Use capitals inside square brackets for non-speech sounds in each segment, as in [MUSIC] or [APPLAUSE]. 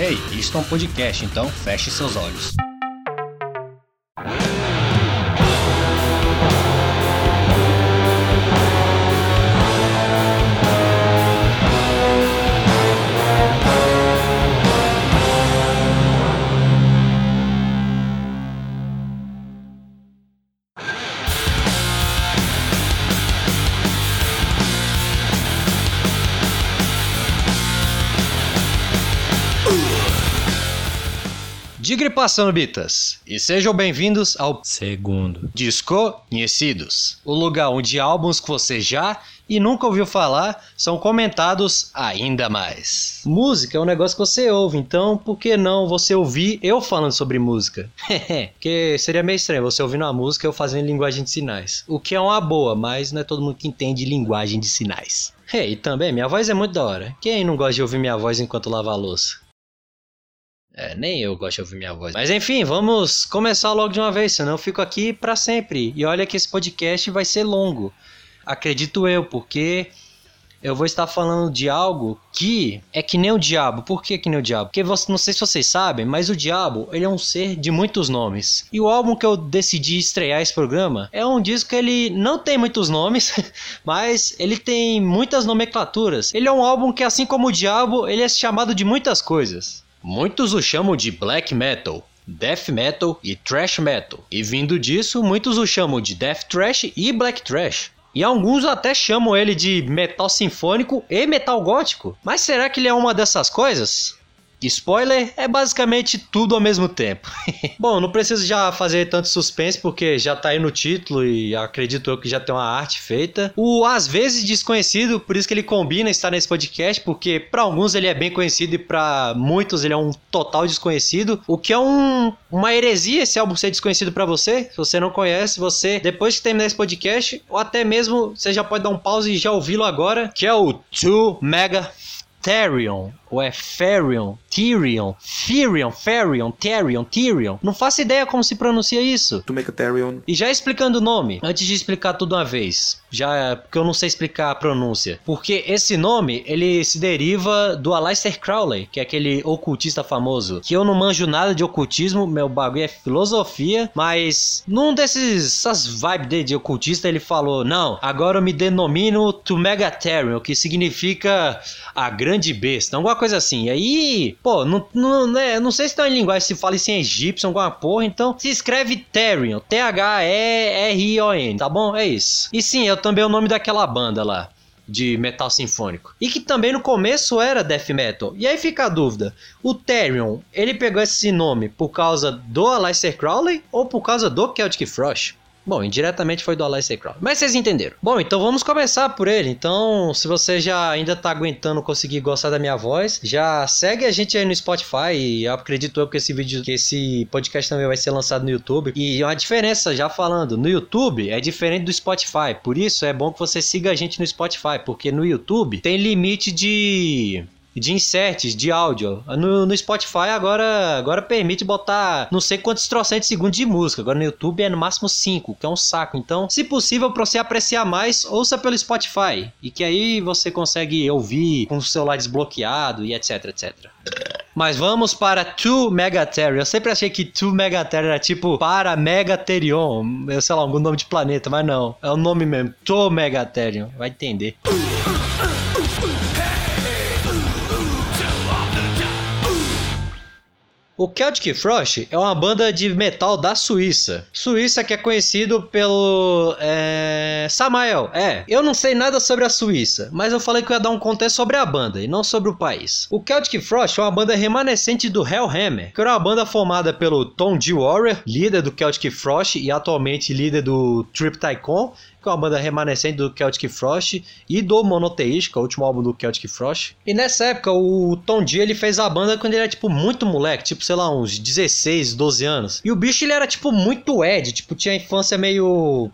Ei, isto é um podcast, então feche seus olhos. Digripação, Bitas! E sejam bem-vindos ao Segundo. Desconhecidos, o lugar onde álbuns que você já e nunca ouviu falar são comentados ainda mais. Música é um negócio que você ouve, então por que não você ouvir eu falando sobre música? [LAUGHS] Porque seria meio estranho você ouvindo uma música eu fazendo linguagem de sinais. O que é uma boa, mas não é todo mundo que entende linguagem de sinais. Hey, e também, minha voz é muito da hora. Quem não gosta de ouvir minha voz enquanto lava a louça? É, nem eu gosto de ouvir minha voz. Mas enfim, vamos começar logo de uma vez, senão eu fico aqui para sempre. E olha que esse podcast vai ser longo. Acredito eu, porque eu vou estar falando de algo que é que nem o diabo. Por que que nem o diabo? Porque você, não sei se vocês sabem, mas o diabo ele é um ser de muitos nomes. E o álbum que eu decidi estrear esse programa é um disco que ele não tem muitos nomes, [LAUGHS] mas ele tem muitas nomenclaturas. Ele é um álbum que, assim como o diabo, ele é chamado de muitas coisas. Muitos o chamam de black metal, death metal e thrash metal. E vindo disso, muitos o chamam de death thrash e black thrash. E alguns até chamam ele de metal sinfônico e metal gótico. Mas será que ele é uma dessas coisas? Spoiler é basicamente tudo ao mesmo tempo. [LAUGHS] Bom, não preciso já fazer tanto suspense porque já tá aí no título e acredito eu que já tem uma arte feita. O às vezes desconhecido, por isso que ele combina estar nesse podcast, porque para alguns ele é bem conhecido e para muitos ele é um total desconhecido, o que é um, uma heresia esse álbum ser desconhecido para você. Se você não conhece, você depois que terminar esse podcast, ou até mesmo você já pode dar um pause e já ouvi-lo agora, que é o 2 Mega Therion, ou é Ferion, Tyrion, Firion, Ferion, Therion, Tyrion. Não faço ideia como se pronuncia isso. To make a. E já explicando o nome, antes de explicar tudo uma vez, já porque eu não sei explicar a pronúncia. Porque esse nome, ele se deriva do Aleister Crowley, que é aquele ocultista famoso. Que eu não manjo nada de ocultismo, meu bagulho é filosofia, mas num desses essas vibes dele de ocultista, ele falou: "Não, agora eu me denomino To Megatherion, que significa a grande besta, alguma coisa assim". E aí, pô, não, não, né, não sei se tá em linguagem se fala isso em egípcio, alguma porra, então se escreve Therion, T H E R I O N, tá bom? É isso. E sim, eu também o nome daquela banda lá de metal sinfônico. E que também no começo era death metal. E aí fica a dúvida: o Therion, ele pegou esse nome por causa do Aleister Crowley ou por causa do Celtic Frost? Bom, indiretamente foi do Aleister Crowley. Mas vocês entenderam. Bom, então vamos começar por ele. Então, se você já ainda tá aguentando conseguir gostar da minha voz, já segue a gente aí no Spotify. E eu acredito eu que esse vídeo, que esse podcast também vai ser lançado no YouTube. E uma diferença, já falando, no YouTube é diferente do Spotify. Por isso é bom que você siga a gente no Spotify, porque no YouTube tem limite de de inserts de áudio. No, no, Spotify agora, agora permite botar não sei quantos trocentos segundos de música. Agora no YouTube é no máximo 5, que é um saco. Então, se possível, para você apreciar mais, ouça pelo Spotify. E que aí você consegue ouvir com o celular desbloqueado e etc, etc. Mas vamos para 2 Megatherion. Eu sempre achei que 2 Megatherion era tipo para Megatherion. Eu sei lá, algum nome de planeta, mas não. É o nome mesmo. 2 Megatherion. Vai entender. O Celtic Frost é uma banda de metal da Suíça. Suíça que é conhecido pelo. É, Samael. É, eu não sei nada sobre a Suíça, mas eu falei que eu ia dar um contexto sobre a banda e não sobre o país. O Celtic Frost é uma banda remanescente do Hellhammer, que era uma banda formada pelo Tom G. Warrior, líder do Celtic Frost e atualmente líder do Trip Tycoon, que é uma banda remanescente do Celtic Frost e do é o último álbum do Celtic Frost. E nessa época, o Tom D ele fez a banda quando ele era, tipo, muito moleque, tipo, sei lá, uns 16, 12 anos. E o bicho, ele era, tipo, muito Ed, tipo, tinha a infância meio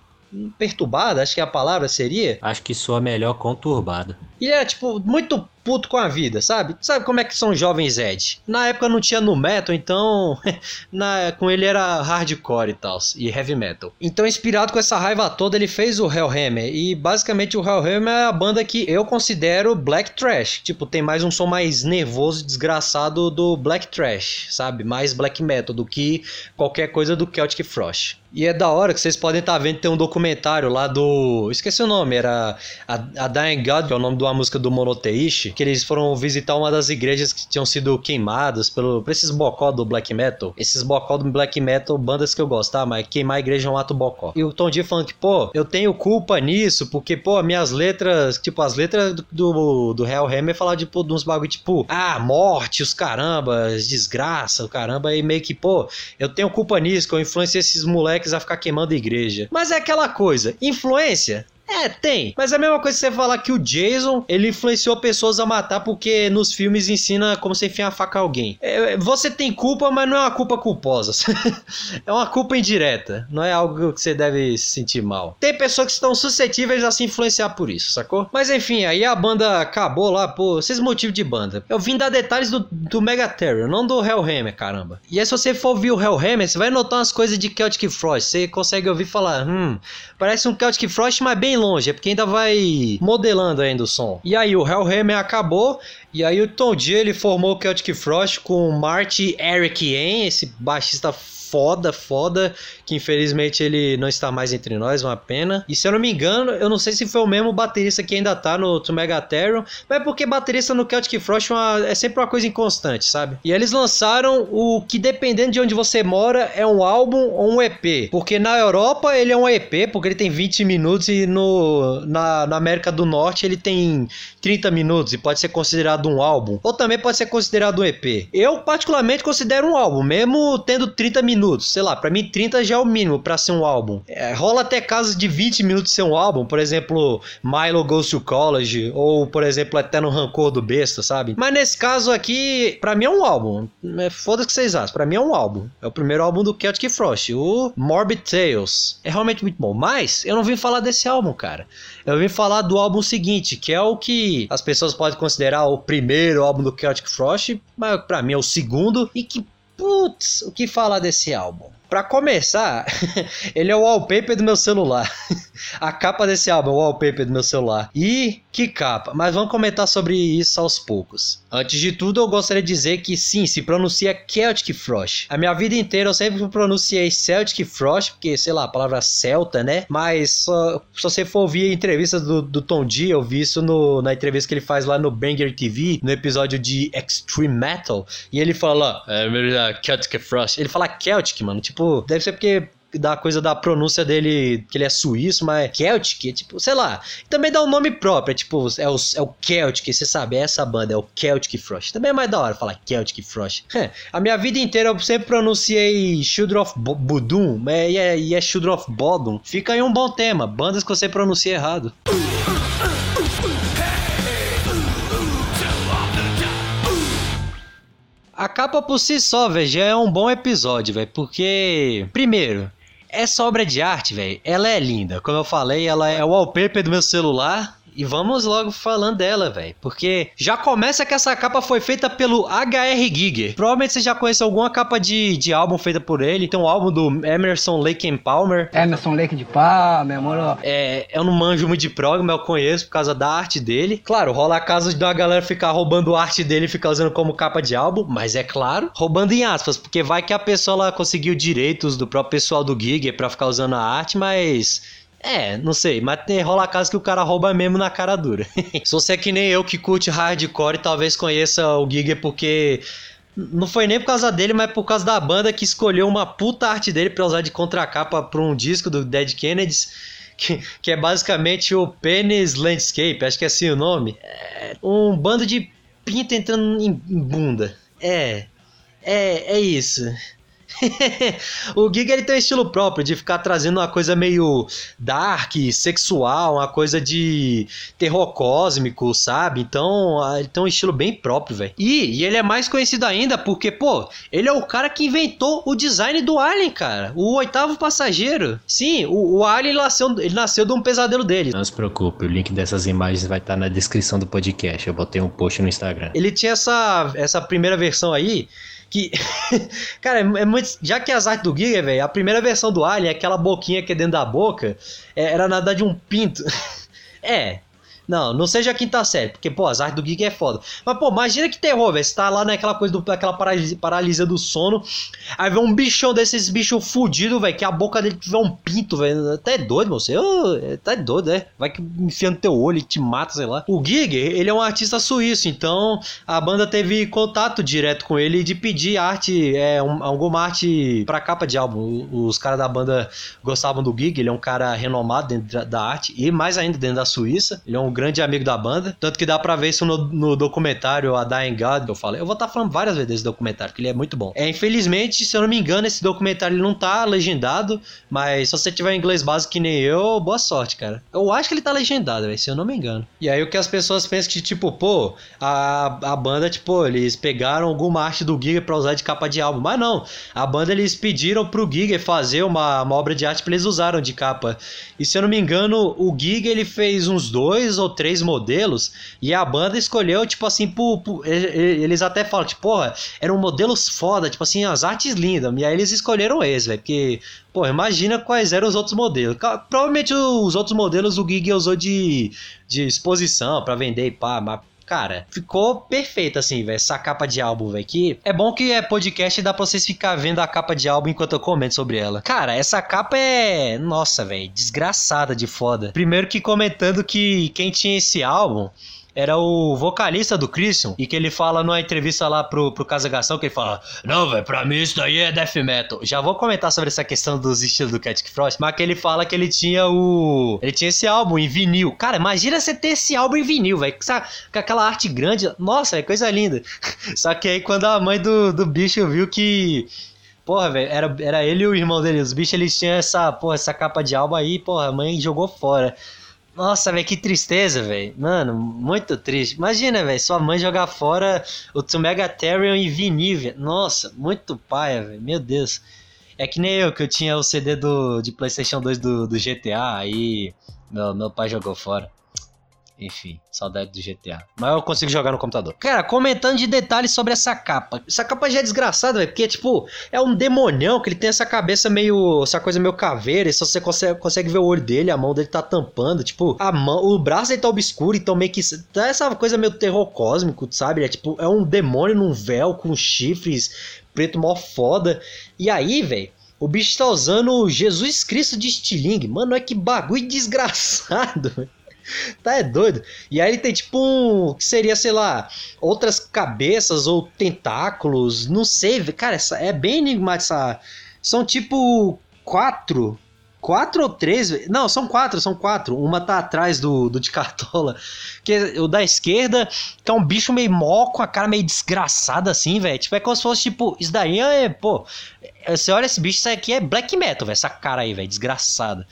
perturbada, acho que a palavra seria. Acho que soa melhor conturbada. Ele era, tipo, muito puto com a vida, sabe? Sabe como é que são jovens Ed? Na época não tinha no metal, então [LAUGHS] na, com ele era hardcore e tal, e heavy metal. Então, inspirado com essa raiva toda, ele fez o Hellhammer. E basicamente o Hellhammer é a banda que eu considero black trash. Tipo, tem mais um som mais nervoso e desgraçado do black trash, sabe? Mais black metal do que qualquer coisa do Celtic Frost. E é da hora que vocês podem estar tá vendo tem um documentário lá do. Esqueci o nome, era a, a Dying God, que é o nome uma música do Monoteishi, que eles foram visitar uma das igrejas que tinham sido queimadas pelo, por esses bocó do black metal. Esses bocó do black metal, bandas que eu gosto, tá? Mas queimar a igreja é um ato bocó. E o Tom D falando que, pô, eu tenho culpa nisso, porque, pô, minhas letras, tipo, as letras do, do, do Hellhammer falar, tipo, de uns bagulho, tipo, ah, morte, os carambas, desgraça, o caramba, e meio que, pô, eu tenho culpa nisso, que eu influenciei esses moleques a ficar queimando a igreja. Mas é aquela coisa, influência é, tem. Mas é a mesma coisa que você falar que o Jason, ele influenciou pessoas a matar porque nos filmes ensina como você enfiar a faca a alguém. É, você tem culpa, mas não é uma culpa culposa. [LAUGHS] é uma culpa indireta. Não é algo que você deve se sentir mal. Tem pessoas que estão suscetíveis a se influenciar por isso, sacou? Mas enfim, aí a banda acabou lá, pô, esses motivos de banda. Eu vim dar detalhes do, do Megaterror, não do Hellhammer, caramba. E aí se você for ouvir o Hellhammer, você vai notar umas coisas de Celtic Frost. Você consegue ouvir falar, hum, parece um Celtic Frost, mas bem longe, é porque ainda vai modelando ainda o som. E aí o Hellhammer acabou, e aí o Tom D ele formou o Celtic Frost com Marty Eric Ian, esse baixista foda, foda, que infelizmente ele não está mais entre nós, uma pena. E se eu não me engano, eu não sei se foi o mesmo baterista que ainda tá no To Megatherium, mas é porque baterista no Celtic Frost é, uma, é sempre uma coisa inconstante, sabe? E eles lançaram o que, dependendo de onde você mora, é um álbum ou um EP. Porque na Europa ele é um EP, porque ele tem 20 minutos, e no, na, na América do Norte ele tem 30 minutos e pode ser considerado um álbum. Ou também pode ser considerado um EP. Eu, particularmente, considero um álbum, mesmo tendo 30 minutos minutos. Sei lá, para mim 30 já é o mínimo para ser um álbum. É, rola até casos de 20 minutos ser um álbum, por exemplo, Milo Goes to College, ou por exemplo, até no Rancor do Besta, sabe? Mas nesse caso aqui, para mim é um álbum. É, Foda-se que vocês acham, pra mim é um álbum. É o primeiro álbum do Celtic Frost, o Morbid Tales. É realmente muito bom. Mas eu não vim falar desse álbum, cara. Eu vim falar do álbum seguinte, que é o que as pessoas podem considerar o primeiro álbum do Celtic Frost, mas para mim é o segundo, e que Putz, o que falar desse álbum? Para começar, [LAUGHS] ele é o wallpaper do meu celular. [LAUGHS] A capa desse álbum é o wallpaper do meu celular. E que capa! Mas vamos comentar sobre isso aos poucos. Antes de tudo, eu gostaria de dizer que sim, se pronuncia Celtic Frost. A minha vida inteira eu sempre pronunciei Celtic Frost, porque sei lá, a palavra celta, né? Mas só, se você for ouvir entrevistas do, do Tom D, eu vi isso no, na entrevista que ele faz lá no Banger TV, no episódio de Extreme Metal. E ele fala, é, Celtic Frost. Ele fala Celtic, mano. Tipo, deve ser porque da coisa da pronúncia dele, que ele é suíço, mas Celtic, tipo, sei lá. Também dá um nome próprio, é tipo, é o, é o Celtic, você sabe, é essa banda, é o Celtic Frost. Também é mais da hora falar Celtic Frost. [LAUGHS] a minha vida inteira eu sempre pronunciei Children of Bodum, e é, e é of Bodum. Fica aí um bom tema, bandas que você pronuncia errado. A capa por si só, velho, já é um bom episódio, velho, porque primeiro, essa obra de arte, velho, ela é linda. Como eu falei, ela é o wallpaper do meu celular. E vamos logo falando dela, velho. Porque já começa que essa capa foi feita pelo HR Giger. Provavelmente você já conhece alguma capa de, de álbum feita por ele. Tem um álbum do Emerson Lake and Palmer. Emerson Lake de Palmer, moro. É, eu não manjo muito de programa, eu conheço por causa da arte dele. Claro, rola a casa de uma galera ficar roubando a arte dele e ficar usando como capa de álbum. Mas é claro, roubando em aspas. Porque vai que a pessoa lá conseguiu direitos do próprio pessoal do Giger para ficar usando a arte, mas é, não sei, mas rola caso que o cara rouba mesmo na cara dura. [LAUGHS] Se você é que nem eu que curte hardcore, talvez conheça o Giga porque não foi nem por causa dele, mas por causa da banda que escolheu uma puta arte dele pra usar de contracapa pra um disco do Dead Kennedys. Que, que é basicamente o Penis Landscape, acho que é assim o nome. É um bando de pinta entrando em bunda. É, é, é isso. [LAUGHS] o Giga ele tem um estilo próprio de ficar trazendo uma coisa meio dark, sexual, uma coisa de terror cósmico, sabe? Então, ele tem um estilo bem próprio, velho. E, e ele é mais conhecido ainda porque, pô, ele é o cara que inventou o design do Alien, cara. O oitavo passageiro. Sim, o, o Alien nasceu, ele nasceu de um pesadelo dele. Não se preocupe, o link dessas imagens vai estar na descrição do podcast. Eu botei um post no Instagram. Ele tinha essa, essa primeira versão aí que. [LAUGHS] cara, é, é, muito. Já que as artes do Giga, velho, a primeira versão do Alien, aquela boquinha que é dentro da boca, é, era na verdade um pinto. [LAUGHS] é, não, não seja a quinta série, porque, pô, as artes do Geek é foda. Mas, pô, imagina que terror, velho. Você tá lá naquela coisa, do, daquela paralisia, paralisia do sono, aí vê um bichão desses bichos fudido, velho, que a boca dele tiver um pinto, velho. Até doido, você. Oh, tá doido, né? Vai que enfia no teu olho e te mata, sei lá. O Gig, ele é um artista suíço, então a banda teve contato direto com ele de pedir arte, é, um, alguma arte pra capa de álbum. Os caras da banda gostavam do Gig, ele é um cara renomado dentro da arte, e mais ainda dentro da Suíça. Ele é um grande amigo da banda. Tanto que dá pra ver isso no, no documentário A Dying God, que eu falei. Eu vou estar tá falando várias vezes desse documentário, que ele é muito bom. É, infelizmente, se eu não me engano, esse documentário ele não tá legendado, mas se você tiver inglês básico que nem eu, boa sorte, cara. Eu acho que ele tá legendado, véio, se eu não me engano. E aí o que as pessoas pensam que, tipo, pô, a, a banda, tipo, eles pegaram alguma arte do Giga pra usar de capa de álbum. Mas não, a banda eles pediram pro Giga fazer uma, uma obra de arte pra eles usaram de capa. E se eu não me engano, o Giga ele fez uns dois ou três modelos e a banda escolheu, tipo assim, por, eles até falam, tipo, porra, eram modelos foda, tipo assim, as artes lindas. E aí eles escolheram esse, velho, porque, pô, imagina quais eram os outros modelos. Provavelmente os outros modelos o Giga usou de, de exposição para vender e pá, mas Cara, ficou perfeito assim, velho. Essa capa de álbum, velho. Que é bom que é podcast e dá pra vocês ficar vendo a capa de álbum enquanto eu comento sobre ela. Cara, essa capa é. Nossa, velho. Desgraçada de foda. Primeiro que comentando que quem tinha esse álbum era o vocalista do Christian e que ele fala numa entrevista lá pro, pro Casagação que ele fala: Não, velho, pra mim isso daí é death metal. Já vou comentar sobre essa questão dos estilos do Cat Frost, mas que ele fala que ele tinha o. Ele tinha esse álbum em vinil. Cara, imagina você ter esse álbum em vinil, velho. Com aquela arte grande. Nossa, é coisa linda. [LAUGHS] Só que aí quando a mãe do, do bicho viu que. Porra, velho, era, era ele e o irmão dele. Os bichos eles tinham essa, porra, essa capa de álbum aí, porra, a mãe jogou fora. Nossa, velho, que tristeza, velho. Mano, muito triste. Imagina, velho, sua mãe jogar fora o Tumegatherium e vinil, Nossa, muito paia, velho. Meu Deus. É que nem eu, que eu tinha o CD do, de PlayStation 2 do, do GTA, aí meu, meu pai jogou fora. Enfim, saudade do GTA. Mas eu consigo jogar no computador. Cara, comentando de detalhes sobre essa capa. Essa capa já é desgraçada, velho. Porque, tipo, é um demonião que ele tem essa cabeça meio. Essa coisa meio caveira. E só você consegue, consegue ver o olho dele, a mão dele tá tampando. Tipo, a mão. O braço dele tá obscuro, então meio que. Tá essa coisa meio terror cósmico, sabe? É tipo, é um demônio num véu com chifres preto mó foda. E aí, velho. O bicho tá usando Jesus Cristo de estilingue. Mano, é que bagulho desgraçado. [LAUGHS] tá é doido. E aí ele tem tipo um. que seria, sei lá, outras cabeças ou tentáculos. Não sei, cara, essa, é bem enigmático essa. São tipo quatro. Quatro ou três? Não, são quatro, são quatro. Uma tá atrás do, do de cartola. Que é o da esquerda, que é um bicho meio mó, com a cara meio desgraçada assim, velho. Tipo, é como se fosse tipo. Isso daí é, pô. Você olha esse bicho, isso aqui é black metal, velho. Essa cara aí, velho, desgraçada.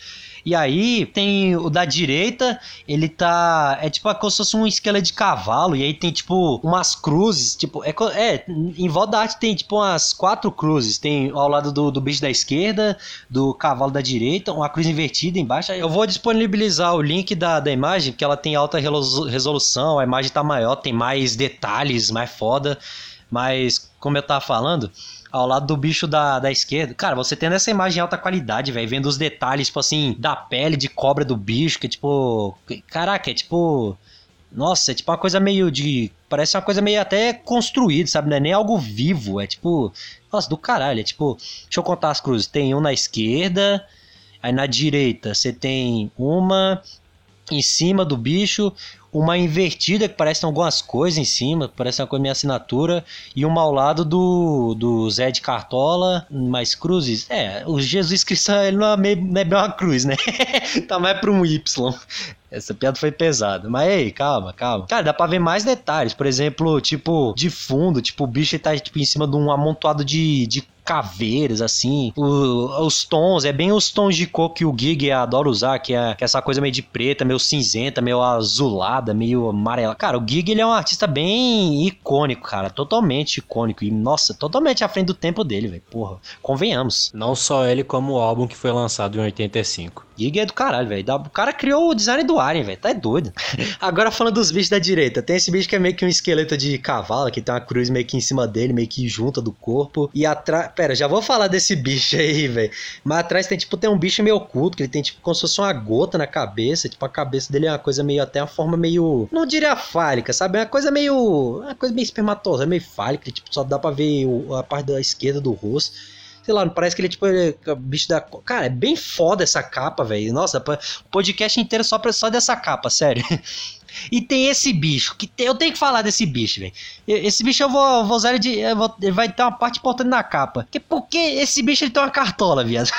E aí tem o da direita, ele tá. É tipo como se fosse um esqueleto de cavalo. E aí tem tipo umas cruzes. Tipo, é, é em volta da arte tem tipo umas quatro cruzes. Tem ao lado do, do bicho da esquerda, do cavalo da direita, uma cruz invertida embaixo. Eu vou disponibilizar o link da, da imagem, que ela tem alta resolução, a imagem tá maior, tem mais detalhes, mais foda. Mas, como eu tava falando, ao lado do bicho da, da esquerda. Cara, você tendo essa imagem em alta qualidade, velho, vendo os detalhes, tipo assim, da pele de cobra do bicho, que é tipo. Caraca, é tipo. Nossa, é tipo uma coisa meio de. Parece uma coisa meio até construída, sabe? Não é nem algo vivo. É tipo. Nossa, do caralho. É tipo. Deixa eu contar as cruzes. Tem um na esquerda. Aí na direita você tem uma em cima do bicho, uma invertida que parece algumas coisas em cima, parece uma coisa minha assinatura, e uma ao lado do, do Zé de Cartola, mais cruzes. É, o Jesus Cristo ele não é, meio, não é bem uma cruz, né? [LAUGHS] tá mais pra um Y. Essa piada foi pesada. Mas ei, calma, calma. Cara, dá pra ver mais detalhes. Por exemplo, tipo, de fundo, tipo, o bicho tá tipo, em cima de um amontoado de, de caveiras, assim. O, os tons, é bem os tons de cor que o Gig adora usar, que é, que é, essa coisa meio de preta, meio cinzenta, meio azulada, meio amarela. Cara, o Gig ele é um artista bem icônico, cara. Totalmente icônico. E, nossa, totalmente à frente do tempo dele, velho. Porra, convenhamos. Não só ele, como o álbum que foi lançado em 85. Gig é do caralho, velho. O cara criou o design do Alien, velho. Tá doido. [LAUGHS] Agora falando dos bichos da direita. Tem esse bicho que é meio que um esqueleto de cavalo, que tem uma cruz meio que em cima dele, meio que junta do corpo. E atrás. Pera, já vou falar desse bicho aí, velho. Mas atrás tem, tipo, tem um bicho meio oculto, que ele tem, tipo, como se fosse uma gota na cabeça. Tipo, a cabeça dele é uma coisa meio. Até uma forma meio. Não diria fálica, sabe? É uma coisa meio. Uma coisa meio espermatosa, meio fálica. Tipo, só dá pra ver a parte da esquerda do rosto sei lá, parece que ele é tipo ele bicho da. Cara, é bem foda essa capa, velho. Nossa, podcast inteiro só, só dessa capa, sério. [LAUGHS] E tem esse bicho, que tem, eu tenho que falar desse bicho, velho. Esse bicho eu vou, vou usar ele de. Vou, ele vai ter uma parte importante na capa. Que, porque esse bicho ele tem uma cartola, viado.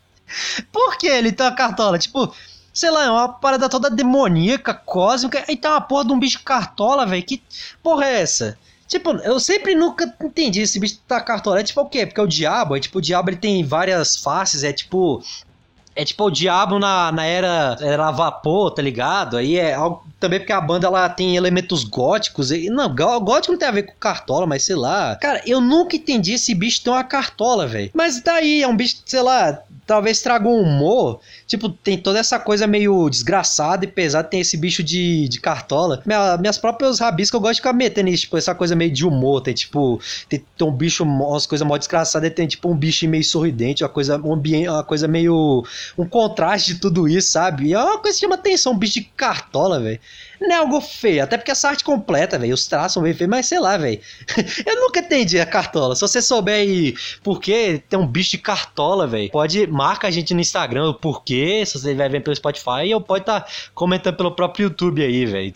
[LAUGHS] Por que ele tem uma cartola? Tipo, sei lá, é uma parada toda demoníaca, cósmica. Aí tem uma porra de um bicho cartola, velho. Que porra é essa? Tipo, eu sempre nunca entendi esse bicho da cartola. É tipo o quê? Porque o diabo, é tipo, o diabo ele tem várias faces, é tipo. É tipo o diabo na, na era, era vapor, tá ligado? Aí é algo também porque a banda ela tem elementos góticos. E, não, gótico não tem a ver com cartola, mas sei lá. Cara, eu nunca entendi esse bicho ter uma cartola, velho. Mas daí é um bicho, sei lá, talvez traga um humor. Tipo, tem toda essa coisa meio desgraçada e pesada. Tem esse bicho de, de cartola. Minha, minhas próprias rabiscas eu gosto de ficar metendo isso, tipo, essa coisa meio de humor. Tem tipo, tem, tem um bicho, umas coisas mó desgraçadas. Tem tipo um bicho meio sorridente, uma coisa, um ambiente, uma coisa meio. Um contraste de tudo isso, sabe? E é uma coisa que chama atenção, um bicho de cartola, velho não é algo feio, até porque essa arte completa, velho, os traços são bem feios, mas sei lá, velho. [LAUGHS] Eu nunca entendi a cartola. Se você souber aí por que tem um bicho de cartola, velho, pode marca a gente no Instagram o porquê, se você vai ver pelo Spotify, ou pode estar tá comentando pelo próprio YouTube aí, velho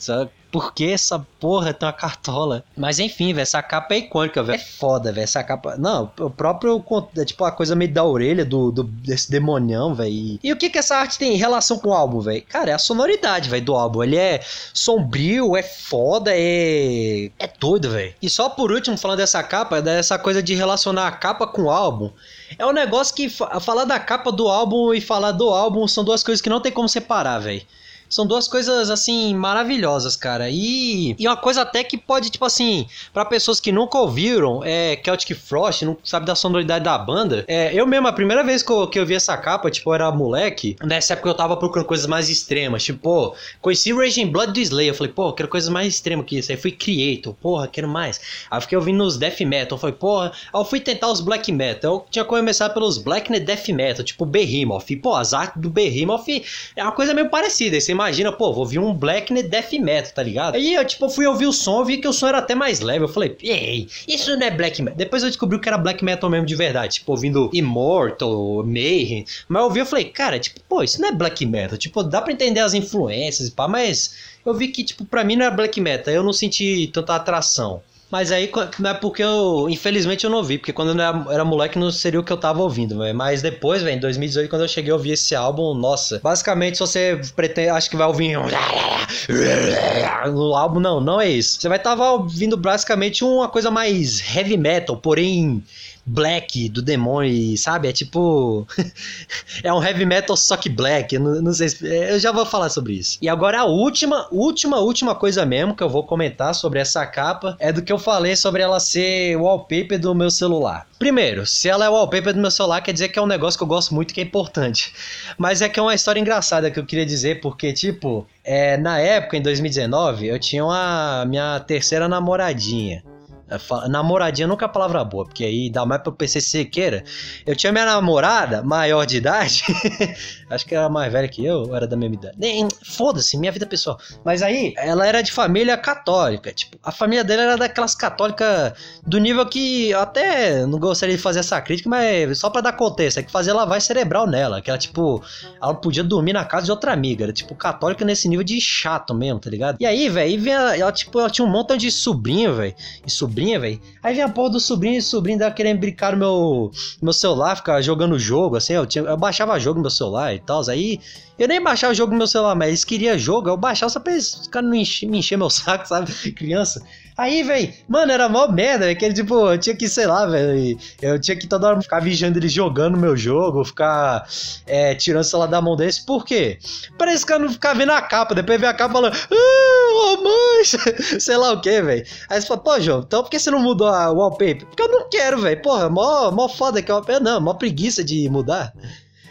por que essa porra tem uma cartola? Mas enfim, velho, essa capa é icônica, velho. É foda, velho. Essa capa. Não, o próprio. É tipo a coisa meio da orelha do, do desse demonião, velho. E o que que essa arte tem em relação com o álbum, velho? Cara, é a sonoridade, velho, do álbum. Ele é sombrio, é foda, é. É doido, velho. E só por último, falando dessa capa, dessa coisa de relacionar a capa com o álbum. É um negócio que falar da capa do álbum e falar do álbum são duas coisas que não tem como separar, velho. São duas coisas, assim, maravilhosas, cara. E, e uma coisa até que pode, tipo assim, para pessoas que nunca ouviram é, Celtic Frost, não sabe da sonoridade da banda. É, eu mesmo, a primeira vez que eu, que eu vi essa capa, tipo, eu era moleque, nessa época eu tava procurando coisas mais extremas. Tipo, conheci Raging Blood do Slayer. Eu falei, pô, quero coisas mais extremas que isso. Aí fui Creator, porra, quero mais. Aí fiquei ouvindo os Death Metal. Eu falei, porra. Aí eu fui tentar os Black Metal. Eu tinha começado pelos Black Death Metal, tipo Behemoth. E, pô, as artes do Behemoth é uma coisa meio parecida. Você imagina, pô, vou ouvir um black death metal, tá ligado? Aí eu, tipo, fui ouvir o som, vi que o som era até mais leve. Eu falei, ei, isso não é black metal. Depois eu descobri que era black metal mesmo de verdade, tipo, ouvindo Immortal, Mayhem. Mas eu ouvi, eu falei, cara, tipo, pô, isso não é black metal. Tipo, dá pra entender as influências e pá, mas eu vi que, tipo, pra mim não era black metal. Eu não senti tanta atração. Mas aí não é porque eu, infelizmente, eu não ouvi, porque quando eu era, era moleque não seria o que eu tava ouvindo, véio. mas depois, velho, em 2018, quando eu cheguei a ouvir esse álbum, nossa, basicamente se você pretende, acho que vai ouvir no álbum, não, não é isso. Você vai estar ouvindo basicamente uma coisa mais heavy metal, porém black do demônio, sabe? É tipo. [LAUGHS] é um heavy metal só que black. Eu não, não sei se... Eu já vou falar sobre isso. E agora a última, última, última coisa mesmo que eu vou comentar sobre essa capa é do que eu falei sobre ela ser wallpaper do meu celular. Primeiro, se ela é wallpaper do meu celular, quer dizer que é um negócio que eu gosto muito que é importante. Mas é que é uma história engraçada que eu queria dizer, porque, tipo, é, na época, em 2019, eu tinha uma minha terceira namoradinha. É, Namoradinha nunca é palavra boa, porque aí dá mais pra PC sequeira. Eu tinha minha namorada, maior de idade. [LAUGHS] Acho que era mais velha que eu, era da mesma idade. Foda-se, minha vida pessoal. Mas aí, ela era de família católica. Tipo, a família dela era daquelas católicas do nível que eu até não gostaria de fazer essa crítica, mas só pra dar contexto, é que fazia lavagem cerebral nela. Que ela, tipo, ela podia dormir na casa de outra amiga. Era, tipo, católica nesse nível de chato mesmo, tá ligado? E aí, velho, ela, tipo, ela tinha um montão de sobrinho, velho. E sobrinha, velho. Aí vinha a porra do sobrinho e sobrinho dela querendo brincar no meu, meu celular, ficar jogando jogo, assim. Eu, tinha, eu baixava jogo no meu celular e tal. Aí eu nem baixava jogo no meu celular, mas eles queriam jogo, eu baixava só pra eles ficarem me encher meu [LAUGHS] saco, sabe? Criança. Aí, velho, mano, era mó merda, velho, que ele, tipo, eu tinha que, sei lá, velho, eu tinha que toda hora ficar vigiando ele jogando no meu jogo, ficar é, tirando o celular da mão desse, por quê? Parece que eu não ficar vendo a capa, depois ver a capa falando, ah, mãe, [LAUGHS] sei lá o que, velho. Aí você fala, pô, João, então por que você não mudou a wallpaper? Porque eu não quero, velho, porra, mó, mó foda que é wallpaper, não, mó preguiça de mudar.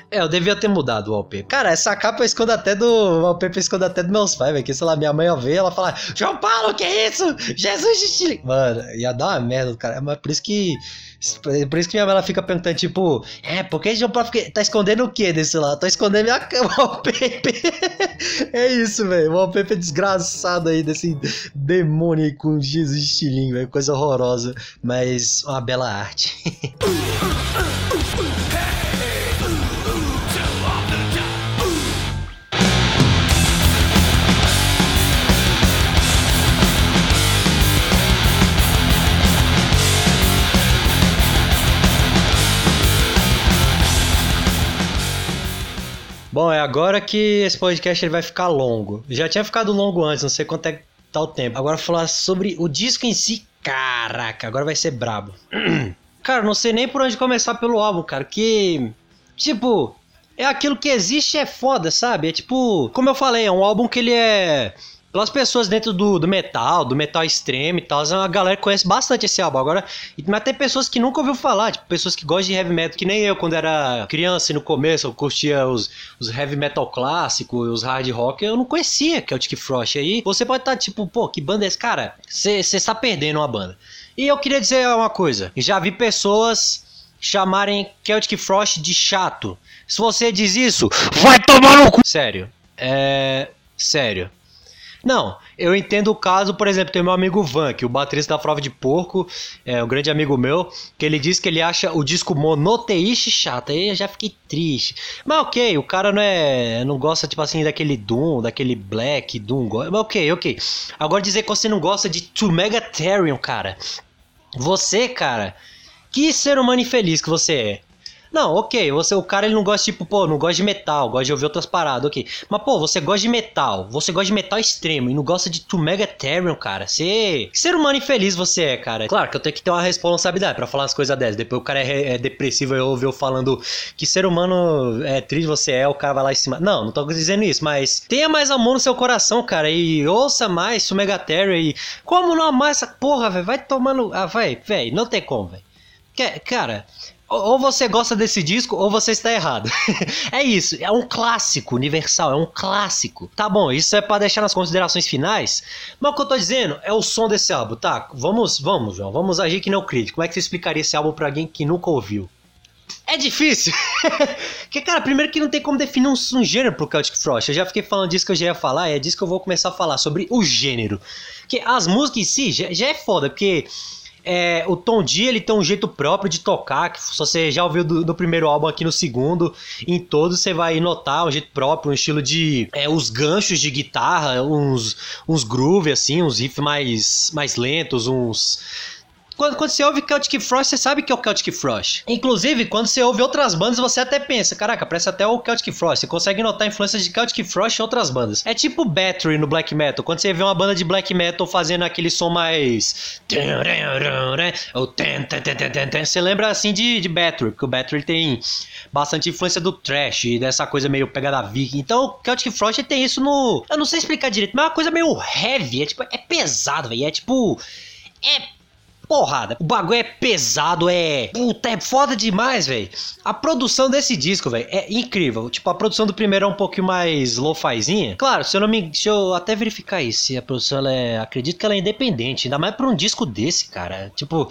É, eu devia ter mudado o wallpaper. Cara, essa capa eu escondo até do. O wallpaper eu escondo até dos meus pais, velho. Que sei lá, minha mãe ver, ela fala: João Paulo, que é isso? Jesus de Chile. Mano, ia dar uma merda, cara. Mas por isso que. Por isso que minha mãe ela fica perguntando, tipo, é, por que João Paulo tá escondendo o que desse lá? Tô escondendo minha [LAUGHS] wallpaper. é isso, velho. Wallpaper desgraçado aí desse demônio aí com Jesus de estilinho, velho. Coisa horrorosa, mas uma bela arte. [LAUGHS] é agora que esse podcast ele vai ficar longo. Já tinha ficado longo antes, não sei quanto é que tá o tempo. Agora falar sobre o disco em si. Caraca, agora vai ser brabo. [CLEARS THROAT] cara, não sei nem por onde começar pelo álbum, cara. Que. Tipo. É aquilo que existe é foda, sabe? É tipo. Como eu falei, é um álbum que ele é. Pelas pessoas dentro do, do metal, do metal extremo e tal, a galera conhece bastante esse álbum. Agora, mas tem pessoas que nunca ouviu falar, tipo, pessoas que gostam de heavy metal, que nem eu, quando era criança e no começo, eu curtia os, os heavy metal clássicos, os hard rock, eu não conhecia Celtic Frost. Aí você pode estar tipo, pô, que banda é esse? Cara, você está perdendo uma banda. E eu queria dizer uma coisa: já vi pessoas chamarem Celtic Frost de chato. Se você diz isso, vai tomar no cu! Sério. É. Sério. Não, eu entendo o caso, por exemplo, tem meu amigo Van, que o baterista da Prova de Porco, é um grande amigo meu, que ele diz que ele acha o disco monoteíste chato. Aí eu já fiquei triste. Mas ok, o cara não é. não gosta, tipo assim, daquele Doom, daquele Black Doom. Mas ok, ok. Agora dizer que você não gosta de To Megatherium, cara. Você, cara, que ser humano infeliz que você é. Não, ok, você, o cara ele não gosta, tipo, pô, não gosta de metal, gosta de ouvir outras paradas, ok. Mas, pô, você gosta de metal, você gosta de metal extremo e não gosta de To Megatherium, cara. Você. Que ser humano infeliz você é, cara. Claro que eu tenho que ter uma responsabilidade pra falar as coisas dessas. Depois o cara é, é depressivo e ouve eu falando que ser humano é triste você é, o cara vai lá em cima. Não, não tô dizendo isso, mas tenha mais amor no seu coração, cara, e ouça mais To Megatherium e. Como não amar essa porra, velho? Vai tomando. Ah, vai, velho, não tem como, velho. Cara, ou você gosta desse disco ou você está errado. [LAUGHS] é isso, é um clássico universal, é um clássico. Tá bom, isso é pra deixar nas considerações finais. Mas o que eu tô dizendo é o som desse álbum, tá? Vamos, vamos, João, vamos agir que não crítico. Como é que você explicaria esse álbum pra alguém que nunca ouviu? É difícil. [LAUGHS] Porque, cara, primeiro que não tem como definir um, um gênero pro Celtic Frost. Eu já fiquei falando disso que eu já ia falar, é disso que eu vou começar a falar, sobre o gênero. Que as músicas em si já, já é foda, porque é, o Tom D ele tem um jeito próprio de tocar, que se você já ouviu do, do primeiro álbum aqui no segundo, em todos você vai notar um jeito próprio, um estilo de. É, os ganchos de guitarra, uns, uns groove assim, uns riffs mais, mais lentos, uns. Quando, quando você ouve Celtic Frost, você sabe que é o Celtic Frost. Inclusive, quando você ouve outras bandas, você até pensa, caraca, parece até o Celtic Frost. Você consegue notar a influência de Celtic Frost em outras bandas. É tipo Battery no black metal. Quando você vê uma banda de black metal fazendo aquele som mais... Você lembra assim de, de Battery, porque o Battery tem bastante influência do trash e dessa coisa meio pegada viking. Então, o Celtic Frost tem isso no... Eu não sei explicar direito, mas é uma coisa meio heavy. É tipo, é pesado, velho. É tipo... É porrada. O bagulho é pesado, é. Puta, é foda demais, velho. A produção desse disco, velho, é incrível. Tipo, a produção do primeiro é um pouquinho mais lo-fizinha. Claro, se eu não me. Deixa eu até verificar isso. Se a produção ela é. Acredito que ela é independente. Ainda mais pra um disco desse, cara. Tipo,